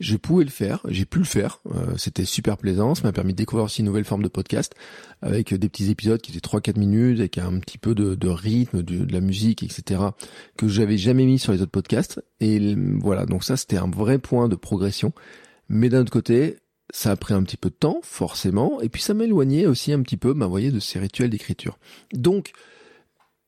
Je pouvais le faire, j'ai pu le faire, euh, c'était super plaisant, ça m'a permis de découvrir aussi une nouvelle forme de podcast avec des petits épisodes qui étaient 3-4 minutes, avec un petit peu de, rythme, de, de, la musique, etc. que j'avais jamais mis sur les autres podcasts. Et voilà, donc ça c'était un vrai point de progression. Mais d'un autre côté, ça a pris un petit peu de temps, forcément, et puis ça m'éloignait aussi un petit peu, bah, voyez, de ces rituels d'écriture. Donc,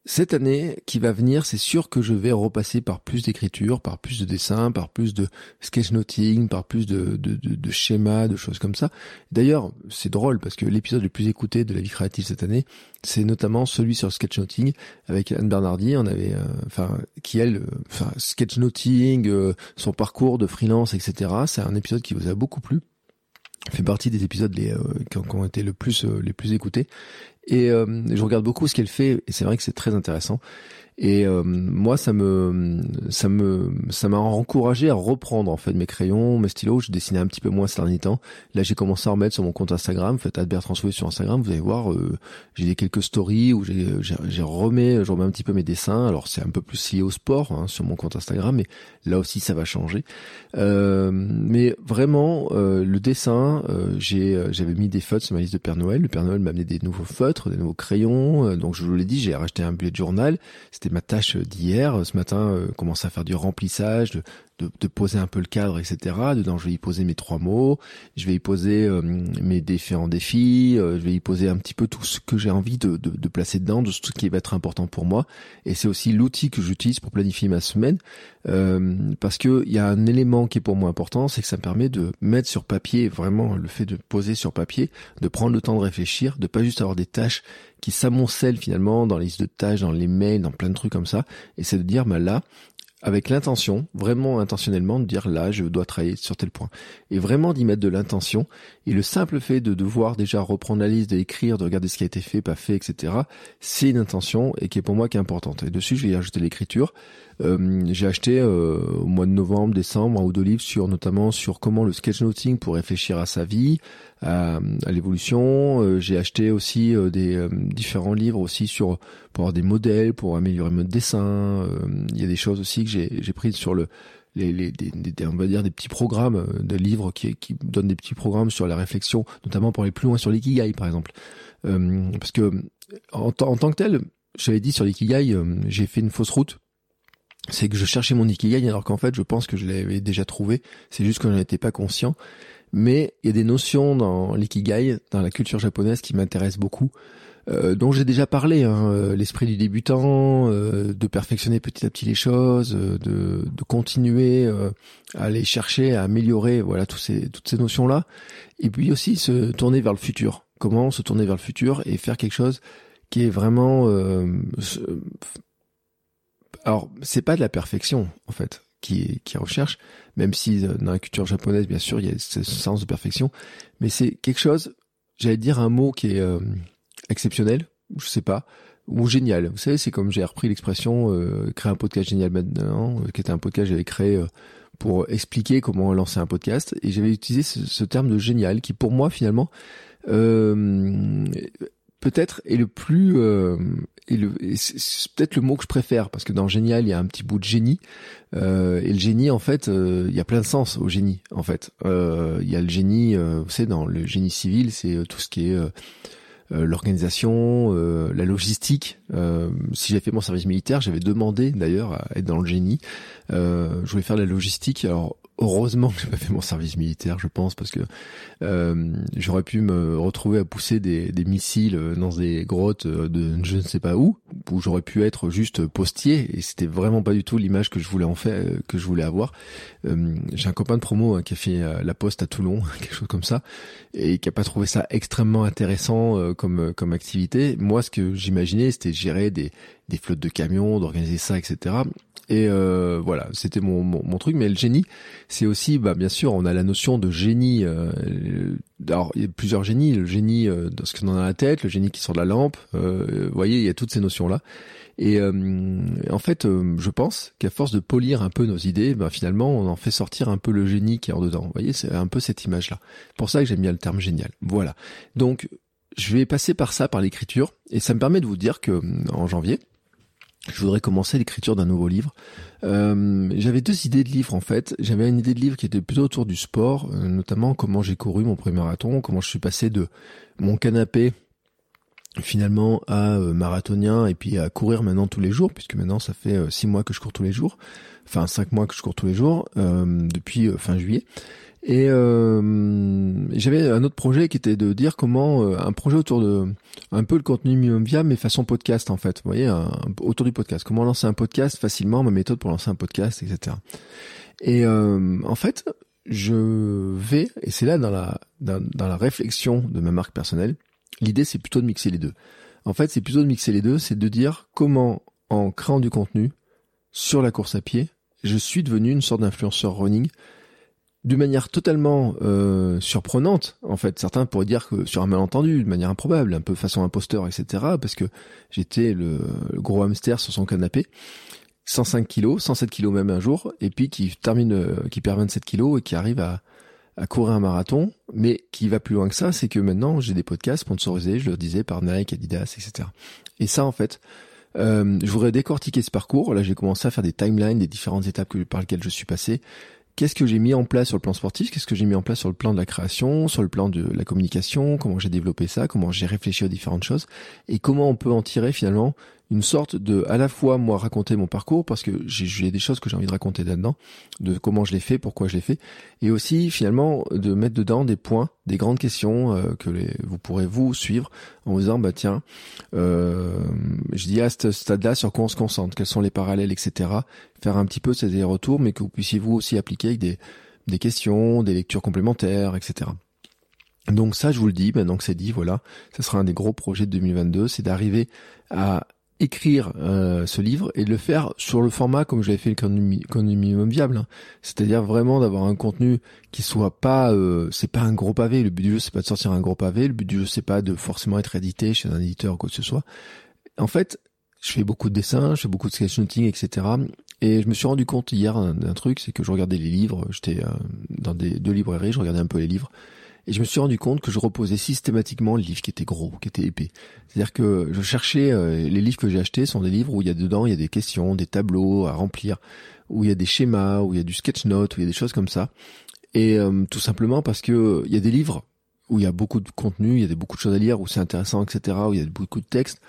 cette année qui va venir, c'est sûr que je vais repasser par plus d'écriture, par plus de dessins, par plus de sketchnoting, par plus de, de, de, schémas, de choses comme ça. D'ailleurs, c'est drôle parce que l'épisode le plus écouté de la vie créative cette année, c'est notamment celui sur sketchnoting avec Anne Bernardi. On avait, euh, enfin, qui elle, euh, sketchnoting, euh, son parcours de freelance, etc. C'est un épisode qui vous a beaucoup plu fait partie des épisodes les, qui, ont, été le plus les plus écoutés et euh, je regarde beaucoup ce qu'elle fait et c'est vrai que c'est très intéressant. Et euh, moi, ça me, ça me, ça m'a encouragé à reprendre en fait mes crayons, mes stylos. Je dessinais un petit peu moins ces derniers temps. Là, j'ai commencé à remettre sur mon compte Instagram. Faites Albert Transfouet sur Instagram. Vous allez voir, euh, j'ai des quelques stories où j'ai, j'ai, remets, je remets un petit peu mes dessins. Alors c'est un peu plus lié au sport hein, sur mon compte Instagram, mais là aussi ça va changer. Euh, mais vraiment, euh, le dessin, j'ai, j'avais mis des feutres sur ma liste de Père Noël. Le Père Noël m'a amené des nouveaux feutres, des nouveaux crayons. donc je vous l'ai dit, j'ai racheté un bullet journal. C'était ma tâche d'hier. Ce matin, euh, commencer à faire du remplissage, de, de, poser un peu le cadre, etc. Dedans, je vais y poser mes trois mots, je vais y poser euh, mes différents défis, euh, je vais y poser un petit peu tout ce que j'ai envie de, de, de, placer dedans, de ce qui va être important pour moi. Et c'est aussi l'outil que j'utilise pour planifier ma semaine, euh, parce que il y a un élément qui est pour moi important, c'est que ça me permet de mettre sur papier, vraiment le fait de poser sur papier, de prendre le temps de réfléchir, de pas juste avoir des tâches qui s'amoncellent finalement dans les listes de tâches, dans les mails, dans plein de trucs comme ça, et c'est de dire, bah là, avec l'intention, vraiment intentionnellement, de dire là, je dois travailler sur tel point. Et vraiment d'y mettre de l'intention. Et le simple fait de devoir déjà reprendre la liste, d'écrire, de regarder ce qui a été fait, pas fait, etc., c'est une intention et qui est pour moi qui est importante. Et dessus, je vais y ajouter l'écriture. Euh, j'ai acheté euh, au mois de novembre, décembre, un ou deux livres sur notamment sur comment le sketchnoting pour réfléchir à sa vie, à, l'évolution. Euh, j'ai acheté aussi des différents livres aussi sur pour avoir des modèles, pour améliorer mon dessin. Il y a des choses aussi que j'ai j'ai prises sur le les, les des, des, on va dire des petits programmes de livres qui, qui donnent des petits programmes sur la réflexion, notamment pour aller plus loin sur l'ikigai par exemple. parce que en, en, tant que tel, j'avais dit sur l'ikigai, j'ai fait une fausse route c'est que je cherchais mon ikigai alors qu'en fait je pense que je l'avais déjà trouvé, c'est juste que je étais pas conscient. Mais il y a des notions dans l'ikigai, dans la culture japonaise qui m'intéressent beaucoup, euh, dont j'ai déjà parlé, hein, euh, l'esprit du débutant, euh, de perfectionner petit à petit les choses, de, de continuer à aller chercher, à améliorer, voilà tous ces, toutes ces notions-là. Et puis aussi se tourner vers le futur. Comment se tourner vers le futur et faire quelque chose qui est vraiment alors c'est pas de la perfection en fait qui qui recherche, même si euh, dans la culture japonaise bien sûr il y a ce sens de perfection, mais c'est quelque chose, j'allais dire un mot qui est euh, exceptionnel, je sais pas, ou génial. Vous savez, c'est comme j'ai repris l'expression euh, créer un podcast génial maintenant, qui était un podcast que j'avais créé pour expliquer comment lancer un podcast, et j'avais utilisé ce, ce, terme de génial qui pour moi finalement peut-être est le plus euh, peut-être le mot que je préfère parce que dans génial il y a un petit bout de génie euh, et le génie en fait euh, il y a plein de sens au génie en fait euh, il y a le génie euh, vous savez dans le génie civil c'est euh, tout ce qui est l'organisation, la logistique. si j'avais fait mon service militaire, j'avais demandé d'ailleurs à être dans le génie. je voulais faire la logistique. Alors heureusement que j'ai pas fait mon service militaire, je pense, parce que euh, j'aurais pu me retrouver à pousser des, des, missiles dans des grottes de je ne sais pas où, où j'aurais pu être juste postier, et c'était vraiment pas du tout l'image que je voulais en faire, que je voulais avoir. Euh, j'ai un copain de promo hein, qui a fait euh, la poste à Toulon, *laughs* quelque chose comme ça, et qui a pas trouvé ça extrêmement intéressant euh, comme comme activité. Moi, ce que j'imaginais, c'était gérer des des flottes de camions, d'organiser ça, etc. Et euh, voilà, c'était mon, mon, truc. Mais le génie, c'est aussi, bah, bien sûr, on a la notion de génie. Euh, alors, il y a plusieurs génies. Le génie euh, dans ce qu'on a dans la tête, le génie qui sort de la lampe. Euh, vous voyez, il y a toutes ces notions-là. Et en fait, je pense qu'à force de polir un peu nos idées, bah, finalement, on en fait sortir un peu le génie qui est en dedans. Vous voyez, c'est un peu cette image-là. Pour ça que j'aime bien le terme génial. Voilà. Donc, je vais passer par ça, par l'écriture, et ça me permet de vous dire que en janvier, je voudrais commencer l'écriture d'un nouveau livre. Euh, j'avais deux idées de livres en fait. J'avais une idée de livre qui était plutôt autour du sport, euh, notamment comment j'ai couru mon premier marathon, comment je suis passé de mon canapé finalement à euh, marathonien et puis à courir maintenant tous les jours, puisque maintenant ça fait six mois que je cours tous les jours, enfin cinq mois que je cours tous les jours depuis fin juillet. Et euh, j'avais un autre projet qui était de dire comment euh, un projet autour de un peu le contenu minimum viable mais façon podcast en fait. Vous voyez, autour du podcast. Comment lancer un podcast facilement, ma méthode pour lancer un podcast, etc. Et euh, en fait, je vais et c'est là dans la dans la réflexion de ma marque personnelle. L'idée c'est plutôt de mixer les deux. En fait, c'est plutôt de mixer les deux, c'est de dire comment en créant du contenu sur la course à pied, je suis devenu une sorte d'influenceur running d'une manière totalement euh, surprenante, en fait. Certains pourraient dire que sur un malentendu, de manière improbable, un peu façon imposteur, etc. Parce que j'étais le, gros hamster sur son canapé, 105 kilos, 107 kilos même un jour, et puis qui termine, euh, qui perd 27 kilos et qui arrive à, à courir un marathon, mais qui va plus loin que ça, c'est que maintenant j'ai des podcasts sponsorisés, je le disais, par Nike, Adidas, etc. Et ça, en fait, euh, je voudrais décortiquer ce parcours. Là, j'ai commencé à faire des timelines des différentes étapes par lesquelles je suis passé. Qu'est-ce que j'ai mis en place sur le plan sportif Qu'est-ce que j'ai mis en place sur le plan de la création, sur le plan de la communication Comment j'ai développé ça Comment j'ai réfléchi aux différentes choses Et comment on peut en tirer finalement une sorte de, à la fois moi raconter mon parcours parce que j'ai des choses que j'ai envie de raconter là-dedans, de comment je l'ai fait, pourquoi je l'ai fait, et aussi finalement de mettre dedans des points, des grandes questions euh, que les, vous pourrez vous suivre en vous disant bah tiens, euh, je dis à ce stade-là sur quoi on se concentre, quels sont les parallèles, etc. Faire un petit peu ces retours, mais que vous puissiez vous aussi appliquer avec des, des questions, des lectures complémentaires, etc. Donc ça, je vous le dis, maintenant que c'est dit, voilà, ce sera un des gros projets de 2022, c'est d'arriver à écrire euh, ce livre et de le faire sur le format comme j'avais fait le minimum viable, hein. c'est-à-dire vraiment d'avoir un contenu qui soit pas, euh, c'est pas un gros pavé. Le but du jeu c'est pas de sortir un gros pavé, le but du jeu c'est pas de forcément être édité chez un éditeur ou quoi que ce soit. En fait, je fais beaucoup de dessins, je fais beaucoup de sketchnoting, etc. Et je me suis rendu compte hier d'un truc, c'est que je regardais les livres, j'étais euh, dans des deux librairies, je regardais un peu les livres et je me suis rendu compte que je reposais systématiquement le livre qui était gros, qui était épais. C'est-à-dire que je cherchais, euh, les livres que j'ai achetés sont des livres où il y a dedans, il y a des questions, des tableaux à remplir, où il y a des schémas, où il y a du sketch note, où il y a des choses comme ça. Et euh, tout simplement parce que il y a des livres où il y a beaucoup de contenu, il y a beaucoup de choses à lire, où c'est intéressant, etc., où il y a beaucoup de textes.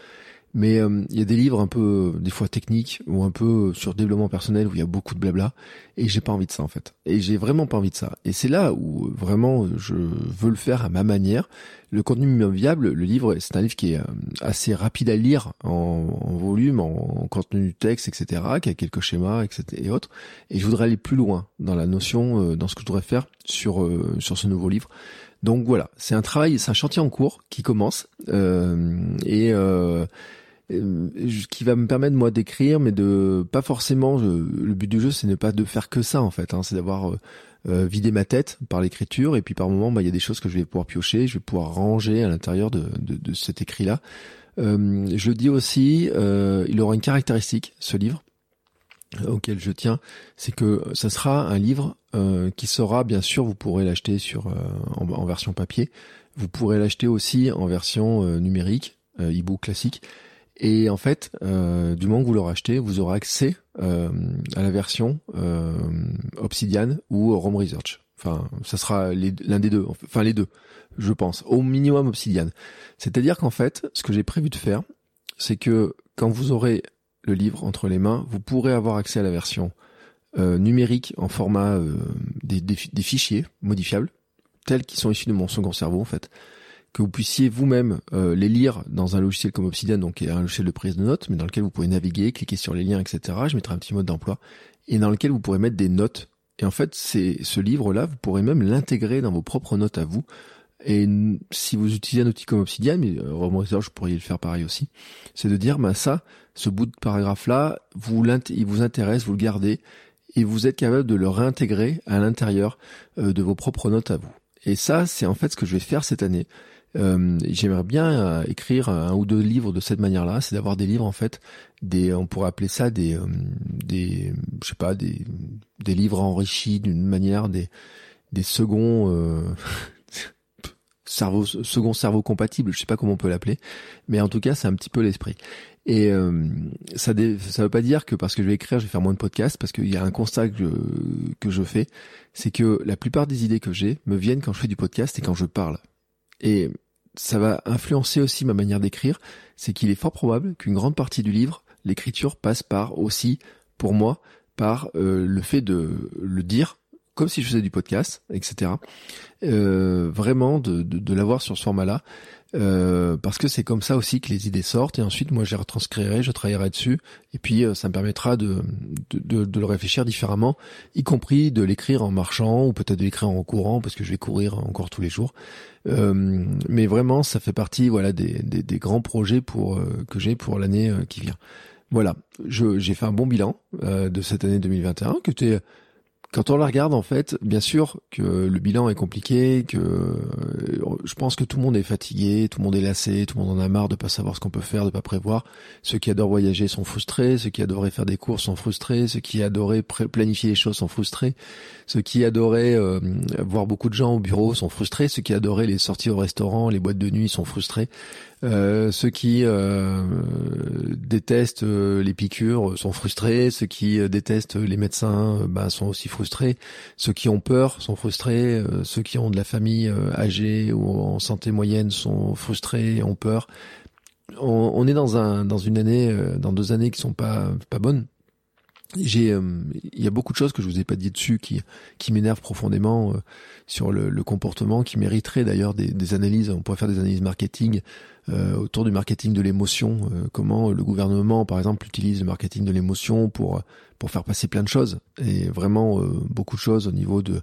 Mais euh, il y a des livres un peu, des fois techniques, ou un peu sur développement personnel, où il y a beaucoup de blabla, et j'ai pas envie de ça en fait. Et j'ai vraiment pas envie de ça. Et c'est là où vraiment je veux le faire à ma manière. Le contenu minimum viable, le livre, c'est un livre qui est euh, assez rapide à lire en, volume, en, contenu du texte, etc., qui a quelques schémas, etc. et autres. Et je voudrais aller plus loin dans la notion, euh, dans ce que je voudrais faire sur sur ce nouveau livre. Donc voilà, c'est un travail, c'est un chantier en cours qui commence et euh, qui va me permettre moi d'écrire, mais de pas forcément. le but du jeu, c'est ne pas de faire que ça en fait. Hein, c'est d'avoir euh, euh, vidé ma tête par l'écriture et puis par moment, bah, il y a des choses que je vais pouvoir piocher, je vais pouvoir ranger à l'intérieur de, cet écrit-là. Euh, je dis aussi, il aura une caractéristique, ce livre auquel je tiens, c'est que ça sera un livre qui sera, bien sûr, vous pourrez l'acheter sur en, version papier, vous pourrez l'acheter aussi en version numérique, e-book classique, et en fait, euh, du moment que vous l'aurez acheté, vous aurez accès euh, à la version euh, Obsidian ou Rome Research. Enfin, ça sera l'un des deux. Enfin, les deux, je pense. Au minimum Obsidian. C'est-à-dire qu'en fait, ce que j'ai prévu de faire, c'est que quand vous aurez le livre entre les mains, vous pourrez avoir accès à la version euh, numérique en format euh, des, des, des, fichiers modifiables, tels qu'ils sont issus de mon second cerveau en fait que vous puissiez vous-même euh, les lire dans un logiciel comme Obsidian, donc un logiciel de prise de notes, mais dans lequel vous pouvez naviguer, cliquer sur les liens, etc. Je mettrai un petit mode d'emploi et dans lequel vous pourrez mettre des notes. Et en fait, c'est ce livre-là, vous pourrez même l'intégrer dans vos propres notes à vous. Et si vous utilisez un outil comme Obsidian, mais euh, je pourrais le faire pareil aussi, c'est de dire, bah ça, ce bout de paragraphe-là, vous il vous intéresse, vous le gardez, et vous êtes capable de le réintégrer à l'intérieur euh, de vos propres notes à vous. Et ça, c'est en fait ce que je vais faire cette année. Euh, J'aimerais bien euh, écrire un ou deux livres de cette manière-là, c'est d'avoir des livres en fait, des, on pourrait appeler ça des, euh, des, je sais pas, des, des livres enrichis d'une manière, des, des seconds euh, *laughs* cerveau, second cerveau compatible, je sais pas comment on peut l'appeler, mais en tout cas c'est un petit peu l'esprit. Et euh, ça veut pas dire que parce que je vais écrire, je vais faire moins de podcasts, parce qu'il y a un constat que je, que je fais, c'est que la plupart des idées que j'ai me viennent quand je fais du podcast et quand je parle. Et ça va influencer aussi ma manière d'écrire, c'est qu'il est fort probable qu'une grande partie du livre, l'écriture passe par aussi, pour moi, par euh, le fait de le dire comme si je faisais du podcast, etc. Euh, vraiment de, de, de l'avoir sur ce format-là. Euh, parce que c'est comme ça aussi que les idées sortent et ensuite moi je les retranscrirai, je travaillerai dessus et puis euh, ça me permettra de, de, de, le réfléchir différemment, y compris de l'écrire en marchant ou peut-être de l'écrire en courant parce que je vais courir encore tous les jours. Euh, mais vraiment ça fait partie voilà des, des, des grands projets pour euh, que j'ai pour l'année qui vient. Voilà, j'ai fait un bon bilan de cette année 2021 que quand on la regarde, en fait, bien sûr que le bilan est compliqué, que euh, je pense que tout le monde est fatigué, tout le monde est lassé, tout le monde en a marre de pas savoir ce qu'on peut faire, de pas prévoir. Ceux qui adorent voyager sont frustrés, ceux qui adoraient faire des courses sont frustrés, ceux qui adoraient planifier les choses sont frustrés, ceux qui adoraient euh, voir beaucoup de gens au bureau sont frustrés, ceux qui adoraient les sorties au restaurant, les boîtes de nuit sont frustrés. Euh, ceux qui euh, détestent euh, les piqûres sont frustrés, ceux qui détestent les médecins bah, sont aussi frustrés, ceux qui ont peur sont frustrés, ceux qui ont de la famille âgée ou en santé moyenne sont frustrés, ont peur. On, est dans un dans une année, dans deux années qui sont pas pas bonnes. J'ai il y a beaucoup de choses que je vous ai pas dit dessus qui qui m'énervent profondément sur le, le, comportement qui mériterait d'ailleurs des, des, analyses. On pourrait faire des analyses marketing euh, autour du marketing de l'émotion, euh, comment le gouvernement, par exemple, utilise le marketing de l'émotion pour pour faire passer plein de choses et vraiment euh, beaucoup de choses au niveau de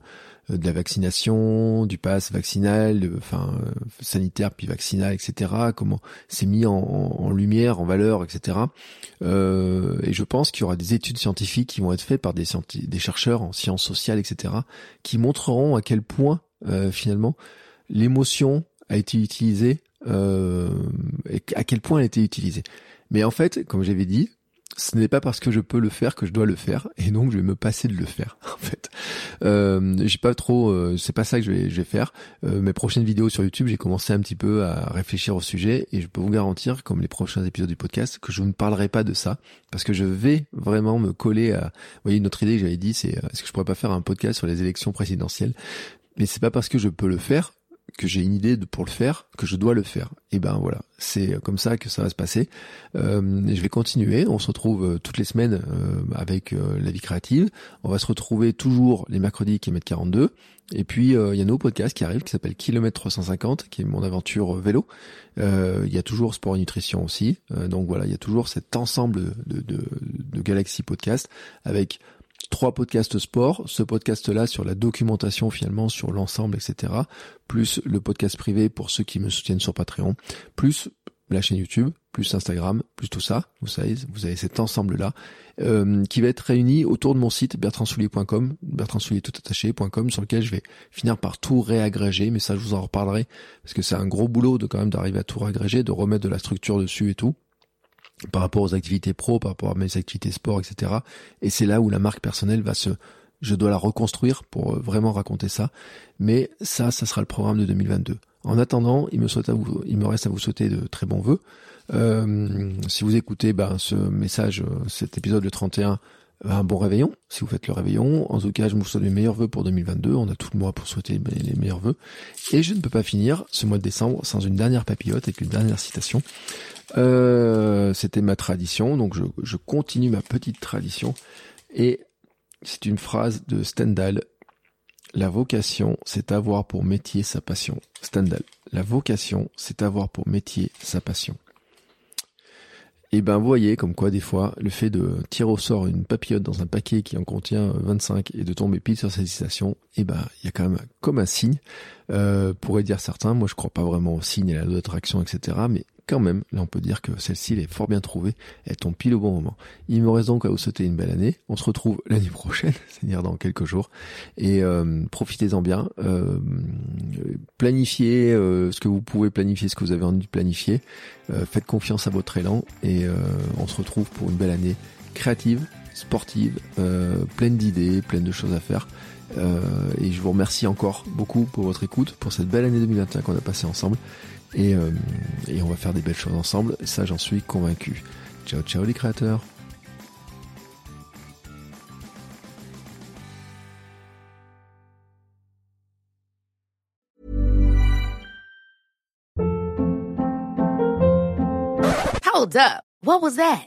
de la vaccination, du pass vaccinal, enfin sanitaire puis vaccinal, etc. Comment c'est mis en, en, lumière, en valeur, etc. Euh, et je pense qu'il y aura des études scientifiques qui vont être faites par des, des chercheurs en sciences sociales, etc. qui montreront à quel point finalement l'émotion a été utilisée euh, à quel point elle été utilisée. Mais en fait, comme j'avais dit, ce n'est pas parce que je peux le faire que je dois le faire, et donc je vais me passer de le faire. *laughs* En fait, euh, j'ai pas trop, euh, c'est pas ça que je vais, je vais faire. Euh, mes prochaines vidéos sur YouTube, j'ai commencé un petit peu à réfléchir au sujet, et je peux vous garantir, comme les prochains épisodes du podcast, que je ne parlerai pas de ça, parce que je vais vraiment me coller à. Vous voyez, notre idée que j'avais dit, c'est est-ce que je pourrais pas faire un podcast sur les élections présidentielles? Mais c'est pas parce que je peux le faire que j'ai une idée de, pour le faire, que je dois le faire. Et ben voilà, c'est comme ça que ça va se passer. Euh, je vais continuer. On se retrouve euh, toutes les semaines euh, avec euh, la vie créative. On va se retrouver toujours les mercredis qui est 42. Et puis il y a nos podcasts qui arrivent qui s'appelle Kilomètre 350, qui est mon aventure vélo. Il y a toujours sport et nutrition aussi. donc voilà, il y a toujours cet ensemble de, de, de Galaxy Podcast avec trois podcasts sport, ce podcast-là sur la documentation finalement sur l'ensemble, etc. Plus le podcast privé pour ceux qui me soutiennent sur Patreon, plus la chaîne YouTube, plus Instagram, plus tout ça. Vous savez, vous avez cet ensemble-là euh, qui va être réuni autour de mon site bertrandsoulier.com, bertrandsoulier sur lequel je vais finir par tout réagréger. Mais ça, je vous en reparlerai parce que c'est un gros boulot de quand même d'arriver à tout réagréger, de remettre de la structure dessus et tout par rapport aux activités pro, par rapport à mes activités sport, etc. Et c'est là où la marque personnelle va se, je dois la reconstruire pour euh, vraiment raconter ça. Mais ça, ça sera le programme de 2022. En attendant, il me, reste à vous souhaiter de très bons vœux. Euh, si vous écoutez ben, ce message, euh, cet épisode le 31, un bon réveillon, si vous faites le réveillon. En tout cas, je vous souhaite les meilleurs vœux pour 2022. On a tout le mois pour souhaiter les meilleurs vœux. Et je ne peux pas finir ce mois de décembre sans une dernière papillote avec une dernière citation. Euh, C'était ma tradition, donc je, continue ma petite tradition. Et c'est une phrase de Stendhal. La vocation, c'est avoir pour métier sa passion. Stendhal. La vocation, c'est avoir pour métier sa passion. Et ben vous voyez comme quoi des fois le fait de tirer au sort une papillote dans un paquet qui en contient 25 et de tomber pile sur cette citation, et ben il y a quand même comme un signe. Euh, pourrait dire certains, moi je crois pas vraiment au signe et à la loi d'attraction, etc. Mais quand même, là on peut dire que celle-ci elle est fort bien trouvée, elle tombe pile au bon moment. Il me reste donc à vous souhaiter une belle année. On se retrouve *laughs* l'année prochaine, c'est-à-dire dans quelques jours, et euh, profitez-en bien. Euh, planifiez euh, ce que vous pouvez planifier, ce que vous avez envie de planifier. Faites confiance à votre élan et on se retrouve pour une belle année créative, sportive, pleine d'idées, pleine de choses à faire. et je vous remercie encore beaucoup pour votre écoute, pour cette belle année 2021 qu'on a passée ensemble. Et, euh, et on va faire des belles choses ensemble, ça j'en suis convaincu. Ciao ciao les créateurs Hold up, what was that?